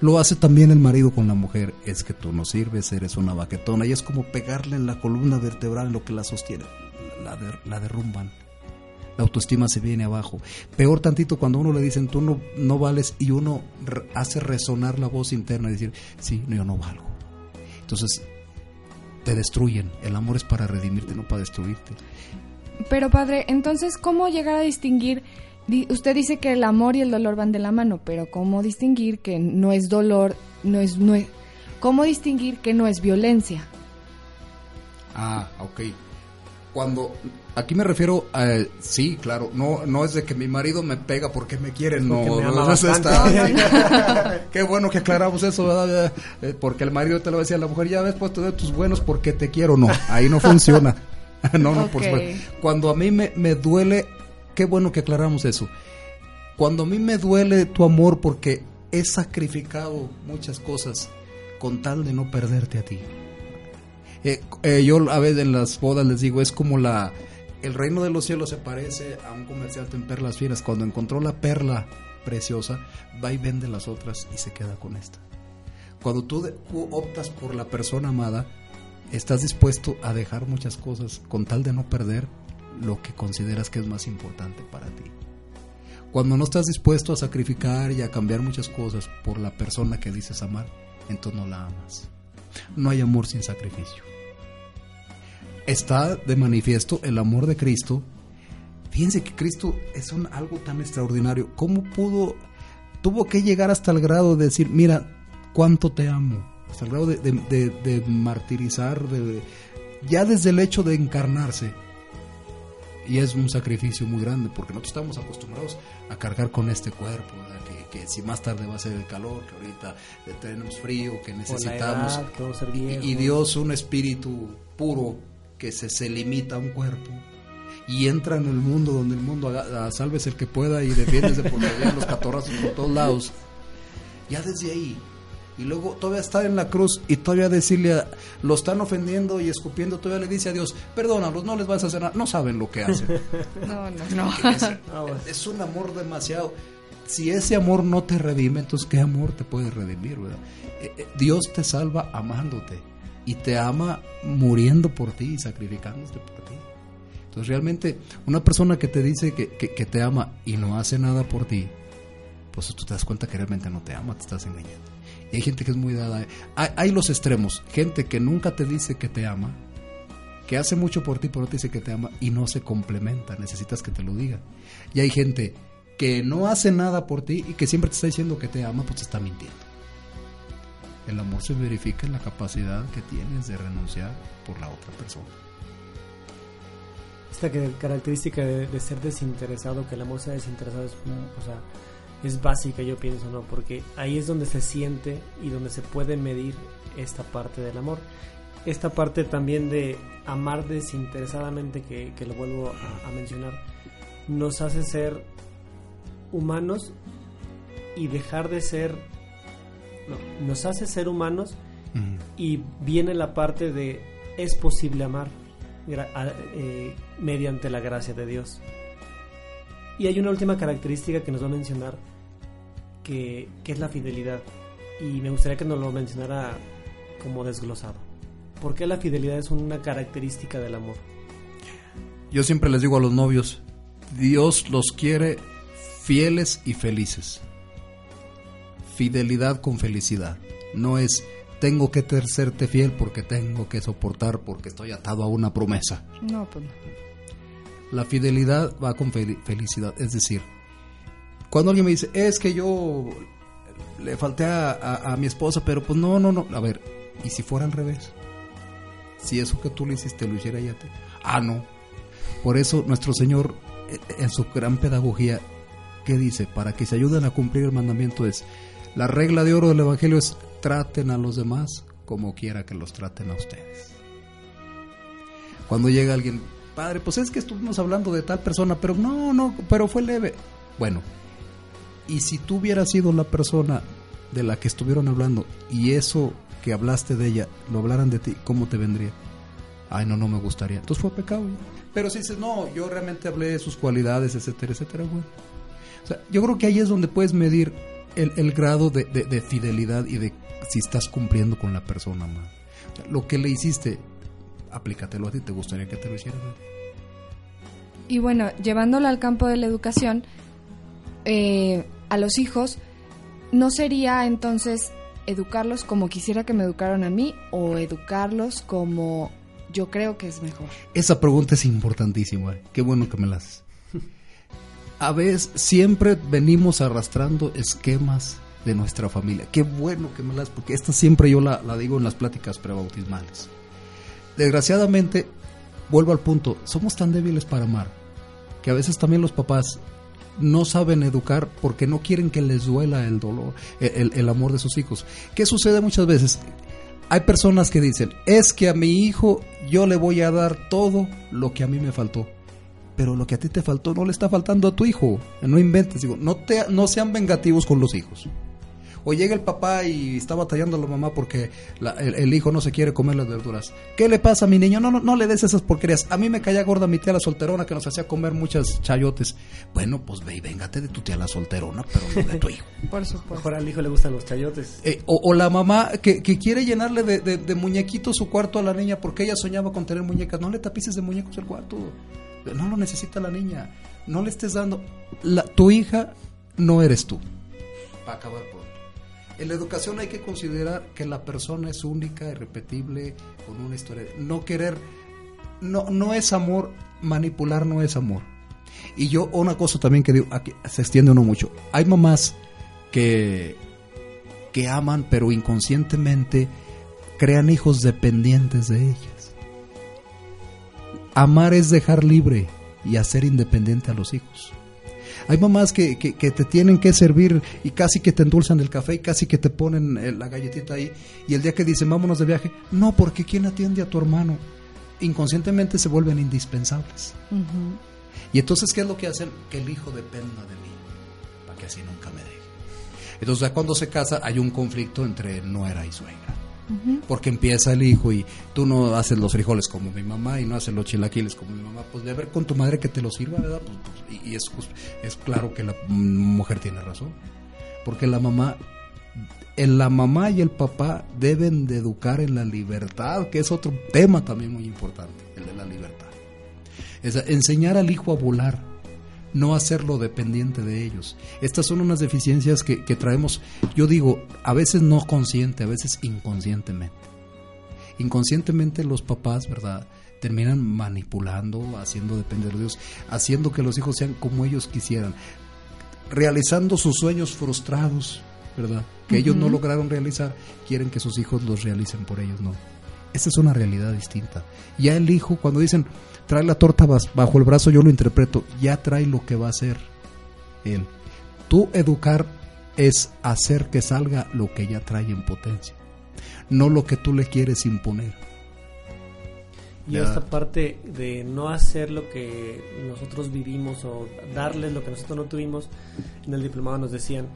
Lo hace también el marido con la mujer, es que tú no sirves, eres una baquetona, y es como pegarle en la columna vertebral en lo que la sostiene, la, der, la derrumban la autoestima se viene abajo. Peor tantito cuando uno le dicen tú no, no vales y uno hace resonar la voz interna y decir, sí, yo no valgo. Entonces te destruyen. El amor es para redimirte, no para destruirte. Pero padre, entonces, ¿cómo llegar a distinguir? Usted dice que el amor y el dolor van de la mano, pero ¿cómo distinguir que no es dolor, no es, no es ¿cómo distinguir que no es violencia? Ah, ok. Cuando Aquí me refiero a, sí, claro, no no es de que mi marido me pega porque me quiere, no, no, es esta. Qué bueno que aclaramos eso, ¿verdad? Eh, porque el marido te lo decía a la mujer, ya ves puesto de tus buenos porque te quiero, no, ahí no funciona. no, no, por supuesto. Cuando a mí me, me duele, qué bueno que aclaramos eso. Cuando a mí me duele tu amor porque he sacrificado muchas cosas con tal de no perderte a ti. Eh, eh, yo a veces en las bodas les digo, es como la, el reino de los cielos se parece a un comerciante en perlas finas. Cuando encontró la perla preciosa, va y vende las otras y se queda con esta. Cuando tú, optas por la persona amada, estás dispuesto a dejar muchas cosas con tal de no perder lo que consideras que es más importante para ti. Cuando no estás dispuesto a sacrificar y a cambiar muchas cosas por la persona que dices amar, entonces no la amas. No hay amor sin sacrificio está de manifiesto el amor de Cristo. Fíjense que Cristo es un, algo tan extraordinario. ¿Cómo pudo, tuvo que llegar hasta el grado de decir, mira, cuánto te amo? Hasta el grado de, martirizar, de, ya desde el hecho de encarnarse. Y es un sacrificio muy grande porque nosotros estamos acostumbrados a cargar con este cuerpo, que, si más tarde va a ser el calor, que ahorita tenemos frío, que necesitamos. y Dios, un espíritu puro, que se, se limita a un cuerpo y entra en el mundo donde el mundo a, salves el que pueda y defiendes de por los catorrazos por todos lados. Ya desde ahí. Y luego todavía está en la cruz y todavía decirle, lo están ofendiendo y escupiendo, todavía le dice a Dios, perdónalos, no les vas a hacer nada. No saben lo que hacen. No, no, no. Es, un amor demasiado. Si ese amor no te redime, entonces ¿qué amor te puede redimir? Eh, eh, Dios te salva amándote y te ama muriendo por ti y sacrificándote por ti. Entonces realmente una persona que te dice que, que, te ama y no hace nada por ti, pues tú te das cuenta que realmente no te ama, te estás engañando. Y hay gente que es muy dada. Hay, hay los extremos, gente que nunca te dice que te ama, que hace mucho por ti, pero no te dice que te ama y no se complementa, necesitas que te lo diga. Y hay gente que no hace nada por ti y que siempre te está diciendo que te ama, pues te está mintiendo. El amor se verifica en la capacidad que tienes de renunciar por la otra persona. Esta característica de, ser desinteresado, que el amor sea desinteresado, es, o sea, es básica, yo pienso, ¿no? Porque ahí es donde se siente y donde se puede medir esta parte del amor. Esta parte también de amar desinteresadamente, que, lo vuelvo a mencionar, nos hace ser humanos y dejar de ser nos hace ser humanos y viene la parte de es posible amar eh, mediante la gracia de Dios. Y hay una última característica que nos va a mencionar que, que es la fidelidad. Y me gustaría que nos lo mencionara como desglosado. ¿Por qué la fidelidad es una característica del amor? Yo siempre les digo a los novios, Dios los quiere fieles y felices fidelidad con felicidad. No es tengo que serte fiel porque tengo que soportar porque estoy atado a una promesa. No, pues La fidelidad va con felicidad. Es decir, cuando alguien me dice, es que yo le falté a, mi esposa, pero pues no, no, no. A ver, ¿y si fuera al revés? Si eso que tú le hiciste lo hiciera ella, te... ah, no. Por eso nuestro Señor, en su gran pedagogía, ¿qué dice? Para que se ayuden a cumplir el mandamiento es, la regla de oro del Evangelio es traten a los demás como quiera que los traten a ustedes. Cuando llega alguien, padre, pues es que estuvimos hablando de tal persona, pero no, no, pero fue leve. Bueno, y si tú hubieras sido la persona de la que estuvieron hablando y eso que hablaste de ella, lo hablaran de ti, ¿cómo te vendría? Ay, no, no me gustaría. Entonces fue pecado. Pero si dices, no, yo realmente hablé de sus cualidades, etcétera, etcétera, bueno. O sea, yo creo que ahí es donde puedes medir el, el grado de, de, de, fidelidad y de si estás cumpliendo con la persona, man. Lo que le hiciste, aplícatelo a ti, te gustaría que te lo hicieran. Y bueno, llevándolo al campo de la educación, eh, a los hijos, ¿no sería entonces educarlos como quisiera que me educaran a mí o educarlos como yo creo que es mejor? Esa pregunta es importantísima. Qué bueno que me la haces. A veces siempre venimos arrastrando esquemas de nuestra familia. Qué bueno que me las, porque esta siempre yo la, la digo en las pláticas prebautismales. Desgraciadamente, vuelvo al punto, somos tan débiles para amar que a veces también los papás no saben educar porque no quieren que les duela el dolor, el, el, amor de sus hijos. ¿Qué sucede muchas veces? Hay personas que dicen, es que a mi hijo yo le voy a dar todo lo que a mí me faltó. Pero lo que a ti te faltó no le está faltando a tu hijo. No inventes, digo, no, te, no sean vengativos con los hijos. O llega el papá y está batallando a la mamá porque la, el, el, hijo no se quiere comer las verduras. ¿Qué le pasa a mi niño? No, no, no le des esas porquerías. A mí me caía gorda mi tía la solterona que nos hacía comer muchas chayotes. Bueno, pues ve y véngate de tu tía la solterona, pero no de tu hijo. Por supuesto. Mejor al hijo le gustan los chayotes. Eh, o, o, la mamá que, que quiere llenarle de, de, de, muñequitos su cuarto a la niña porque ella soñaba con tener muñecas. No le tapices de muñecos el cuarto. No lo necesita la niña. No le estés dando. La, tu hija no eres tú. Para acabar por en la educación hay que considerar que la persona es única, irrepetible, con una historia. No querer, no, no es amor, manipular no es amor. Y yo, una cosa también que digo, aquí se extiende uno mucho. Hay mamás que, que aman, pero inconscientemente crean hijos dependientes de ellas. Amar es dejar libre y hacer independiente a los hijos. Hay mamás que, que, que, te tienen que servir y casi que te endulzan el café y casi que te ponen la galletita ahí. Y el día que dicen vámonos de viaje, no, porque ¿quién atiende a tu hermano? Inconscientemente se vuelven indispensables. Uh -huh. Y entonces, ¿qué es lo que hacen? Que el hijo dependa de mí, para que así nunca me deje. Entonces, cuando se casa, hay un conflicto entre nuera y suegra. Porque empieza el hijo y tú no haces los frijoles como mi mamá y no haces los chilaquiles como mi mamá, pues de ver con tu madre que te lo sirva, ¿verdad? Pues, pues, y, es, claro que la mujer tiene razón. Porque la mamá, la mamá y el papá deben de educar en la libertad, que es otro tema también muy importante, el de la libertad. Es enseñar al hijo a volar, no hacerlo dependiente de ellos. Estas son unas deficiencias que, que, traemos, yo digo, a veces no consciente, a veces inconscientemente. Inconscientemente los papás, ¿verdad? Terminan manipulando, haciendo depender de Dios, haciendo que los hijos sean como ellos quisieran, realizando sus sueños frustrados, ¿verdad? Que uh -huh. ellos no lograron realizar, quieren que sus hijos los realicen por ellos, ¿no? Esa es una realidad distinta. Ya el hijo, cuando dicen, trae la torta bajo el brazo, yo lo interpreto, ya trae lo que va a hacer él. Tú educar es hacer que salga lo que ya trae en potencia, no lo que tú le quieres imponer. Y ya. esta parte de no hacer lo que nosotros vivimos o darles lo que nosotros no tuvimos, en el diplomado nos decían,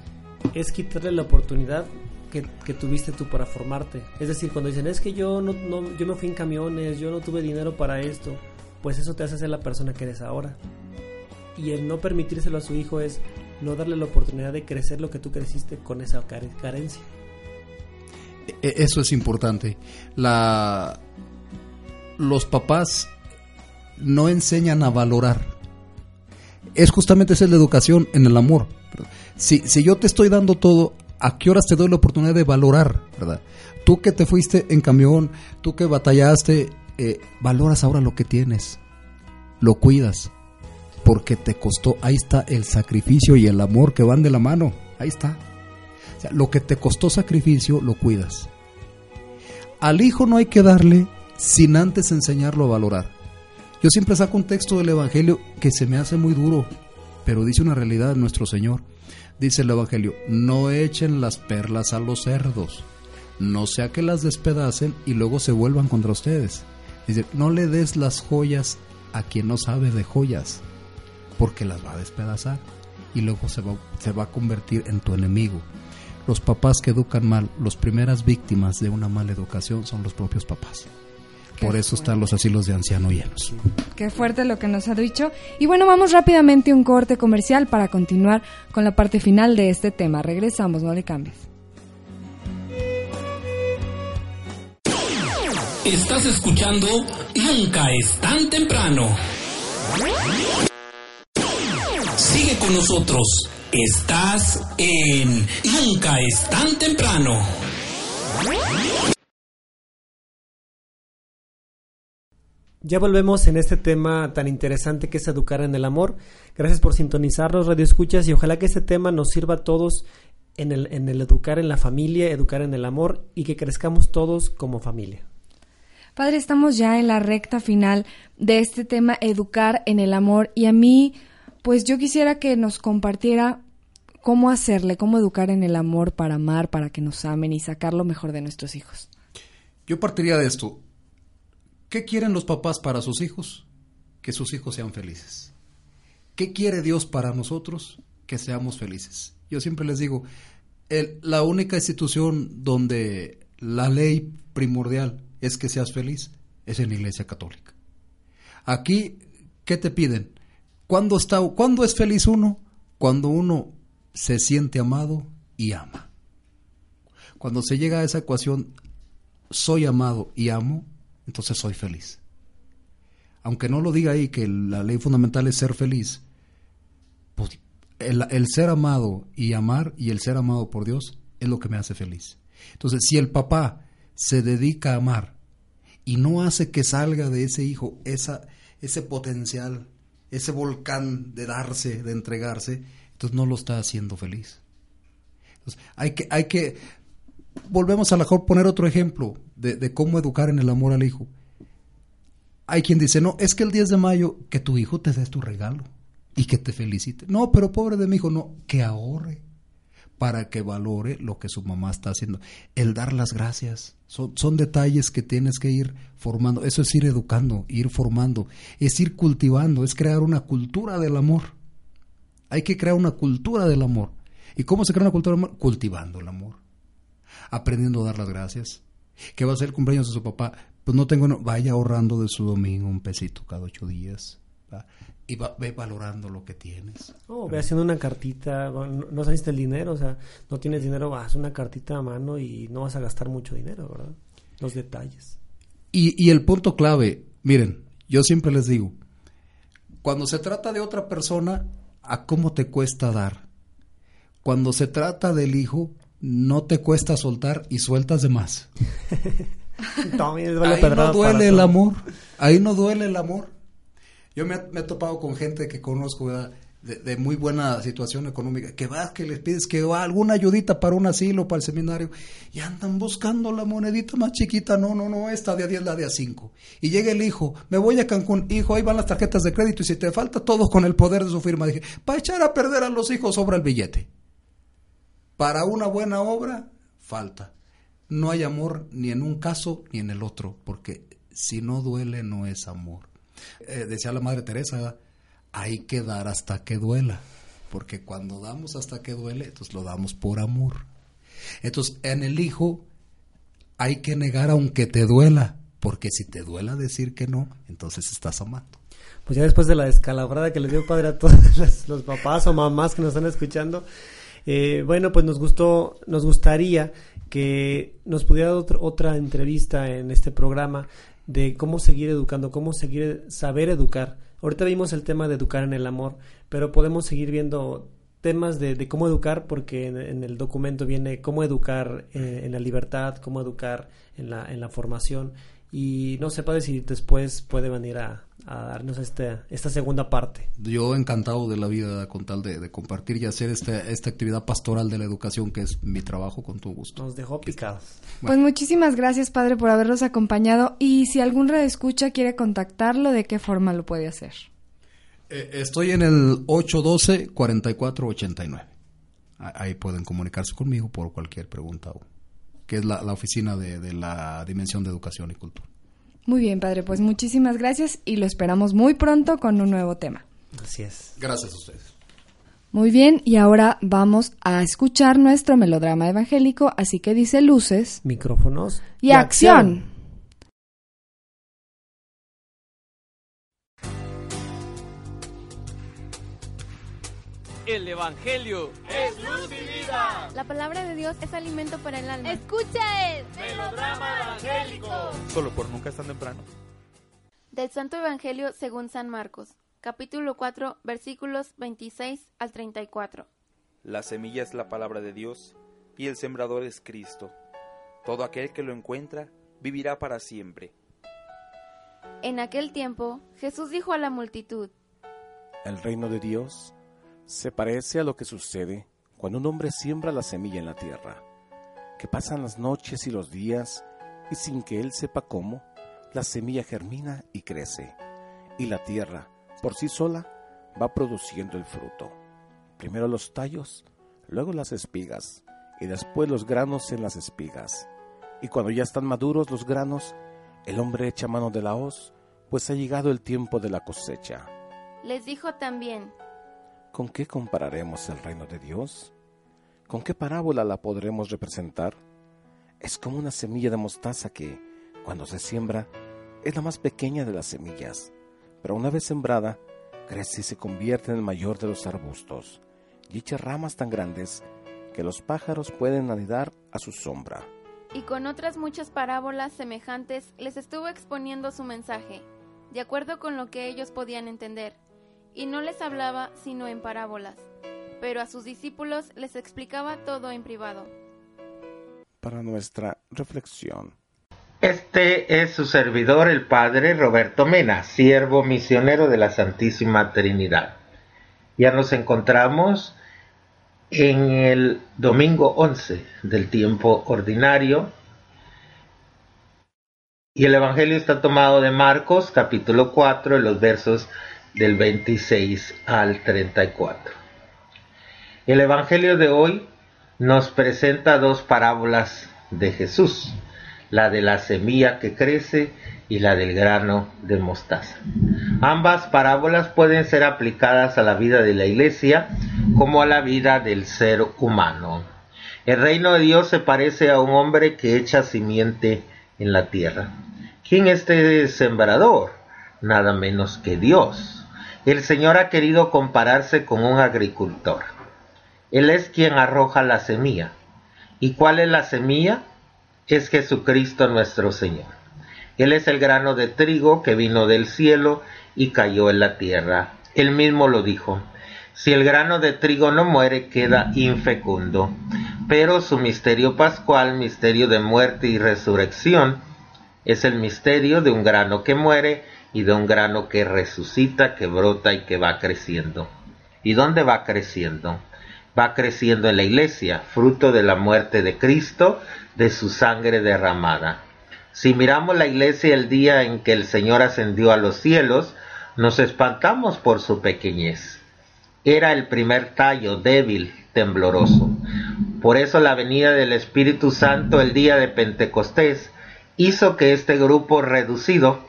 es quitarle la oportunidad que, que, tuviste tú para formarte. Es decir, cuando dicen, es que yo no, no, yo me fui en camiones, yo no tuve dinero para esto, pues eso te hace ser la persona que eres ahora. Y el no permitírselo a su hijo es no darle la oportunidad de crecer lo que tú creciste con esa carencia. Eso es importante. La... Los papás no enseñan a valorar. Es justamente esa es la educación en el amor. Si, si yo te estoy dando todo, ¿a qué horas te doy la oportunidad de valorar, verdad? Tú que te fuiste en camión, tú que batallaste, eh, valoras ahora lo que tienes, lo cuidas, porque te costó, ahí está el sacrificio y el amor que van de la mano, ahí está. Lo que te costó sacrificio, lo cuidas. Al hijo no hay que darle sin antes enseñarlo a valorar. Yo siempre saco un texto del Evangelio que se me hace muy duro, pero dice una realidad de nuestro Señor dice el Evangelio, no echen las perlas a los cerdos, no sea que las despedacen y luego se vuelvan contra ustedes. Dice, no le des las joyas a quien no sabe de joyas, porque las va a despedazar y luego se va, se va a convertir en tu enemigo. los papás que educan mal, las primeras víctimas de una mala educación son los propios papás. Por eso están los asilos de ancianos llenos. Qué fuerte lo que nos ha dicho. Y bueno, vamos rápidamente a un corte comercial para continuar con la parte final de este tema. Regresamos, no le cambies. Estás escuchando Nunca es tan temprano. Sigue con nosotros. Estás en Nunca es tan temprano. Ya volvemos en este tema tan interesante que es educar en el amor. Gracias por sintonizarnos, Radio Escuchas, y ojalá que este tema nos sirva a todos en el, en el educar en la familia, educar en el amor y que crezcamos todos como familia. Padre, estamos ya en la recta final de este tema, educar en el amor, y a mí, pues yo quisiera que nos compartiera cómo hacerle, cómo educar en el amor para amar, para que nos amen y sacar lo mejor de nuestros hijos. Yo partiría de esto. ¿Qué quieren los papás para sus hijos? Que sus hijos sean felices. ¿Qué quiere Dios para nosotros? Que seamos felices. Yo siempre les digo, la única institución donde la ley primordial es que seas feliz es en la Iglesia Católica. Aquí, ¿qué te piden? ¿Cuándo, está, ¿Cuándo es feliz uno? Cuando uno se siente amado y ama. Cuando se llega a esa ecuación, soy amado y amo, entonces soy feliz. Aunque no lo diga ahí que la ley fundamental es ser feliz, pues el, el ser amado y amar y el ser amado por Dios es lo que me hace feliz. Entonces, si el papá se dedica a amar y no hace que salga de ese hijo esa, ese potencial, ese volcán de darse, de entregarse, entonces no lo está haciendo feliz. Entonces, hay que, hay que, volvemos a lo mejor poner otro ejemplo de, de cómo educar en el amor al hijo. Hay quien dice, no, es que el 10 de mayo que tu hijo te dé tu regalo y que te felicite. No, pero pobre de mi hijo, no, que ahorre para que valore lo que su mamá está haciendo. El dar las gracias. Son, son detalles que tienes que ir formando. Eso es ir educando, ir formando, es ir cultivando, es crear una cultura del amor. Hay que crear una cultura del amor. ¿Y cómo se crea una cultura del amor? Cultivando el amor. Aprendiendo a dar las gracias. ¿Qué va a ser el cumpleaños de su papá? Pues no tengo, no, vaya ahorrando de su domingo un pesito cada ocho días. Y va, ve valorando lo que tienes. Oh, ve haciendo una cartita, no, no saliste el dinero, o sea, no tienes dinero, haz una cartita a mano y no vas a gastar mucho dinero, ¿verdad? Los detalles. Y, y el punto clave, miren, yo siempre les digo, cuando se trata de otra persona, ¿a cómo te cuesta dar? Cuando se trata del hijo, no te cuesta soltar y sueltas de más. Ahí no duele el amor, ahí no duele el amor. Yo me, he topado con gente que conozco de, muy buena situación económica, que vas, que les pides que va alguna ayudita para un asilo, para el seminario, y andan buscando la monedita más chiquita, no, no, no, esta de a 10, la de a 5. Y llega el hijo, me voy a Cancún, hijo, ahí van las tarjetas de crédito y si te falta todo con el poder de su firma, dije, para echar a perder a los hijos sobra el billete. Para una buena obra, falta. No hay amor ni en un caso ni en el otro, porque si no duele no es amor. Eh, decía la Madre Teresa, hay que dar hasta que duela, porque cuando damos hasta que duele, entonces lo damos por amor. Entonces, en el hijo hay que negar aunque te duela, porque si te duela decir que no, entonces estás amando. Pues ya después de la descalabrada que le dio padre a todos los, papás o mamás que nos están escuchando, eh, bueno, pues nos gustó, nos gustaría que nos pudiera dar otro- otra entrevista en este programa de cómo seguir educando, cómo seguir saber educar. Ahorita vimos el tema de educar en el amor, pero podemos seguir viendo temas de, cómo educar porque en, en el documento viene cómo educar eh, en la libertad, cómo educar en la, en la formación y no sé padre si después puede venir a, a darnos este, esta segunda parte. Yo encantado de la vida con tal de, de compartir y hacer esta, esta actividad pastoral de la educación que es mi trabajo con tu gusto. Nos dejó picados. Pues muchísimas gracias, padre, por habernos acompañado. Y si algún redescucha quiere contactarlo, ¿de qué forma lo puede hacer? Eh, estoy en el 812-4489. Ah, Ahí pueden comunicarse conmigo por cualquier pregunta, o- que es la, la oficina de, de la Dimensión de Educación y Cultura. Muy bien, padre, pues muchísimas gracias y lo esperamos muy pronto con un nuevo tema. Así es. Gracias a ustedes. Muy bien, y ahora vamos a escuchar nuestro melodrama evangélico, así que dice luces, Micrófonos. y, acción. El Evangelio es luz y vida. La palabra de Dios es alimento para el alma. Escucha el Melodrama evangélico. Solo por nunca es tan temprano. Del Santo Evangelio según San Marcos, capítulo 4, versículos 26 al 34. La semilla es la palabra de Dios y el sembrador es Cristo. Todo aquel que lo encuentra vivirá para siempre. En aquel tiempo, Jesús dijo a la multitud, El reino de Dios se parece a lo que sucede cuando un hombre siembra la semilla en la tierra, que pasan las noches y los días y sin que él sepa cómo, la semilla germina y crece, y la tierra, por sí sola, va produciendo el fruto. Primero los tallos, luego las espigas, y después los granos en las espigas. Y cuando ya están maduros los granos, el hombre echa mano de la hoz, pues ha llegado el tiempo de la cosecha. les dijo también, ¿Con qué compararemos el reino de Dios? ¿Con qué parábola la podremos representar? Es como una semilla de mostaza que, cuando se siembra, es la más pequeña de las semillas, pero una vez sembrada, crece y se convierte en el mayor de los arbustos, y echa ramas tan grandes que los pájaros pueden anidar a su sombra. y con otras muchas parábolas semejantes les estuvo exponiendo su mensaje, de acuerdo con lo que ellos podían entender, y no les hablaba sino en parábolas, pero a sus discípulos les explicaba todo en privado. Para nuestra reflexión. Este es su servidor, el Padre Roberto Mena, siervo misionero de la Santísima Trinidad. Ya nos encontramos en el domingo 11 del tiempo ordinario y el Evangelio está tomado de Marcos capítulo 4, en los versos del 26 al 34. El Evangelio de hoy nos presenta dos parábolas de Jesús la de la semilla que crece y la del grano de mostaza. Ambas parábolas pueden ser aplicadas a la vida de la iglesia como a la vida del ser humano. El reino de Dios se parece a un hombre que echa simiente en la tierra. ¿Quién es este sembrador? Nada menos que Dios. El Señor ha querido compararse con un agricultor. Él es quien arroja la semilla. ¿Y cuál es la semilla? es Jesucristo nuestro Señor. Él es el grano de trigo que vino del cielo y cayó en la tierra. Él mismo lo dijo. Si el grano de trigo no muere, queda infecundo. Pero su misterio pascual, misterio de muerte y resurrección, es el misterio de un grano que muere y de un grano que resucita, que brota y que va creciendo. ¿Y dónde va creciendo? Va creciendo en la iglesia, fruto de la muerte de Cristo, de su sangre derramada. Si miramos la iglesia el día en que el Señor ascendió a los cielos, nos espantamos por su pequeñez. Era el primer tallo débil, tembloroso. Por eso la venida del Espíritu Santo el día de Pentecostés hizo que este grupo reducido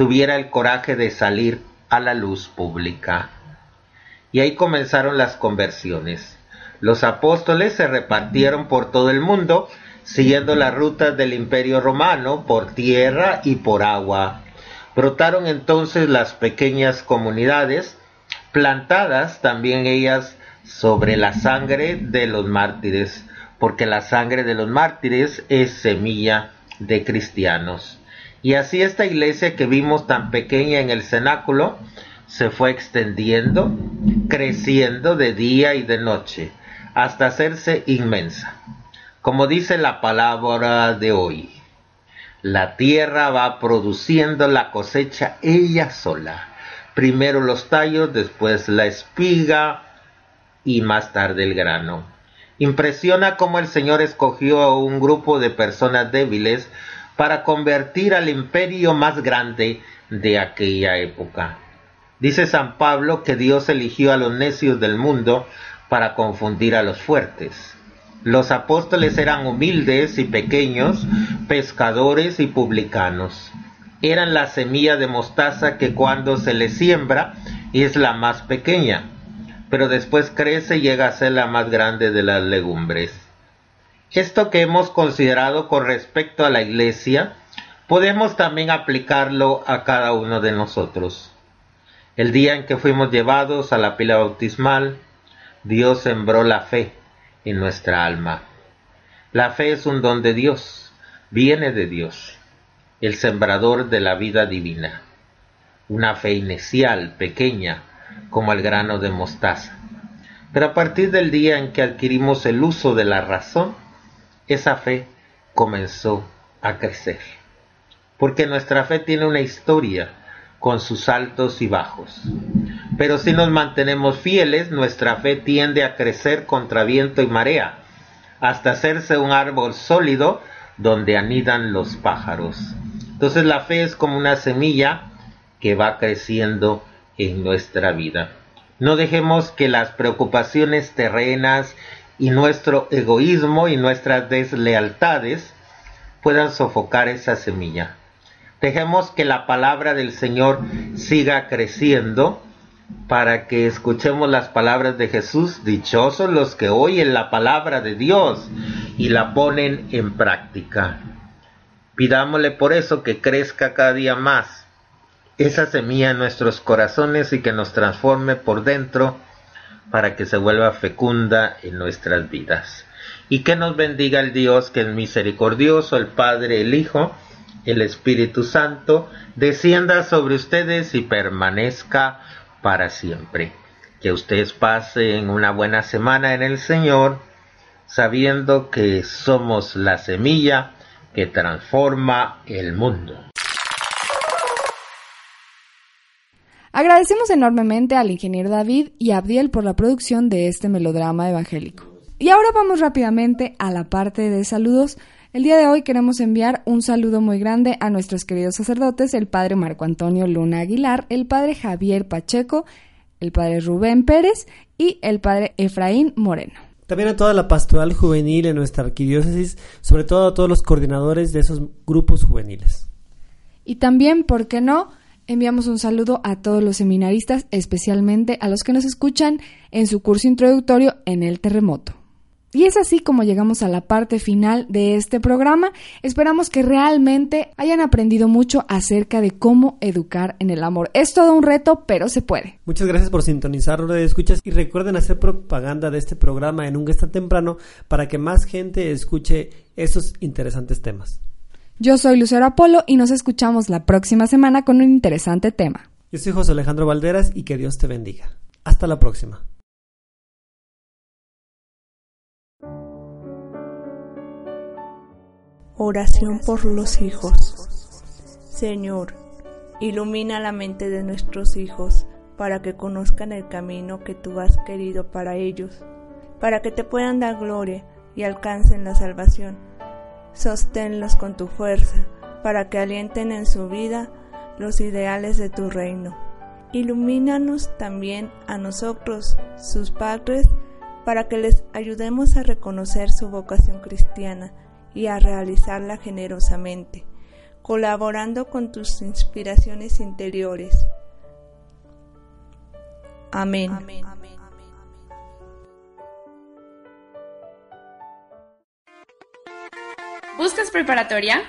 tuviera el coraje de salir a la luz pública. Y ahí comenzaron las conversiones. Los apóstoles se repartieron por todo el mundo, siguiendo las rutas del imperio romano por tierra y por agua. Brotaron entonces las pequeñas comunidades, plantadas también ellas sobre la sangre de los mártires, porque la sangre de los mártires es semilla de cristianos. Y así esta iglesia que vimos tan pequeña en el cenáculo se fue extendiendo, creciendo de día y de noche, hasta hacerse inmensa. Como dice la palabra de hoy, la tierra va produciendo la cosecha ella sola. Primero los tallos, después la espiga y más tarde el grano. Impresiona cómo el Señor escogió a un grupo de personas débiles para convertir al imperio más grande de aquella época. Dice San Pablo que Dios eligió a los necios del mundo para confundir a los fuertes. Los apóstoles eran humildes y pequeños, pescadores y publicanos. Eran la semilla de mostaza que cuando se le siembra es la más pequeña, pero después crece y llega a ser la más grande de las legumbres. Esto que hemos considerado con respecto a la iglesia, podemos también aplicarlo a cada uno de nosotros. El día en que fuimos llevados a la pila bautismal, Dios sembró la fe en nuestra alma. La fe es un don de Dios, viene de Dios, el sembrador de la vida divina. Una fe inicial, pequeña, como el grano de mostaza. Pero a partir del día en que adquirimos el uso de la razón, esa fe comenzó a crecer. Porque nuestra fe tiene una historia con sus altos y bajos. Pero si nos mantenemos fieles, nuestra fe tiende a crecer contra viento y marea, hasta hacerse un árbol sólido donde anidan los pájaros. Entonces la fe es como una semilla que va creciendo en nuestra vida. No dejemos que las preocupaciones terrenas y nuestro egoísmo y nuestras deslealtades puedan sofocar esa semilla. Dejemos que la palabra del Señor siga creciendo para que escuchemos las palabras de Jesús. Dichosos los que oyen la palabra de Dios y la ponen en práctica. Pidámosle por eso que crezca cada día más esa semilla en nuestros corazones y que nos transforme por dentro para que se vuelva fecunda en nuestras vidas. Y que nos bendiga el Dios que es misericordioso, el Padre, el Hijo, el Espíritu Santo, descienda sobre ustedes y permanezca para siempre. Que ustedes pasen una buena semana en el Señor, sabiendo que somos la semilla que transforma el mundo. Agradecemos enormemente al ingeniero David y a Abdiel por la producción de este melodrama evangélico. Y ahora vamos rápidamente a la parte de saludos. El día de hoy queremos enviar un saludo muy grande a nuestros queridos sacerdotes, el padre Marco Antonio Luna Aguilar, el padre Javier Pacheco, el padre Rubén Pérez y el padre Efraín Moreno. También a toda la pastoral juvenil en nuestra arquidiócesis, sobre todo a todos los coordinadores de esos grupos juveniles. Y también, ¿por qué no? Enviamos un saludo a todos los seminaristas, especialmente a los que nos escuchan en su curso introductorio en el terremoto. Y es así como llegamos a la parte final de este programa. Esperamos que realmente hayan aprendido mucho acerca de cómo educar en el amor. Es todo un reto, pero se puede. Muchas gracias por sintonizar de escuchas y recuerden hacer propaganda de este programa en un está temprano para que más gente escuche esos interesantes temas. Yo soy Lucero Apolo y nos escuchamos la próxima semana con un interesante tema. Yo soy José Alejandro Valderas y que Dios te bendiga. Hasta la próxima. Oración por los hijos. Señor, ilumina la mente de nuestros hijos para que conozcan el camino que tú has querido para ellos, para que te puedan dar gloria y alcancen la salvación sosténlos con tu fuerza, para que alienten en su vida los ideales de tu reino. Ilumínanos también a nosotros, sus padres, para que les ayudemos a reconocer su vocación cristiana y a realizarla generosamente, colaborando con tus inspiraciones interiores. Amén. Amén. ¿Buscas preparatoria?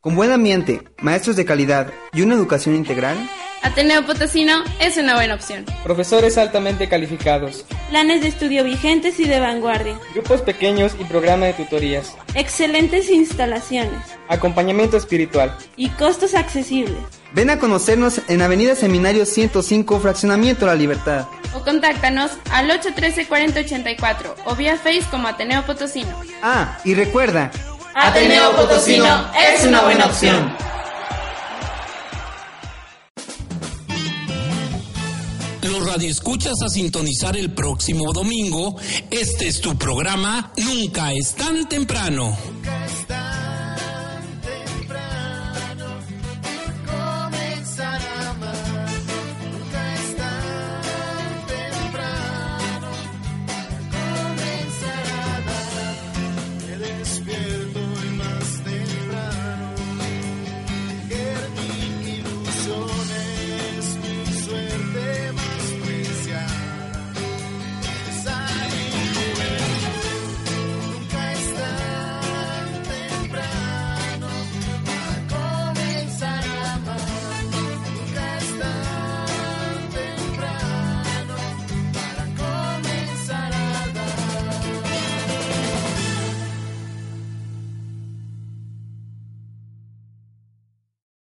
Con buen ambiente, maestros de calidad y una educación integral. Ateneo Potosino es una buena opción. Profesores altamente calificados. Planes de estudio vigentes y de vanguardia. Grupos pequeños y programa de tutorías. Excelentes instalaciones. Acompañamiento espiritual. Y costos accesibles. Ven a conocernos en Avenida Seminario 105, Fraccionamiento La Libertad. O contáctanos al 813-4084 o vía Face como Ateneo Potosino. Ah, y recuerda, Ateneo Potosino es una buena opción. Los radioescuchas a sintonizar el próximo domingo. Este es tu programa Nunca es tan temprano.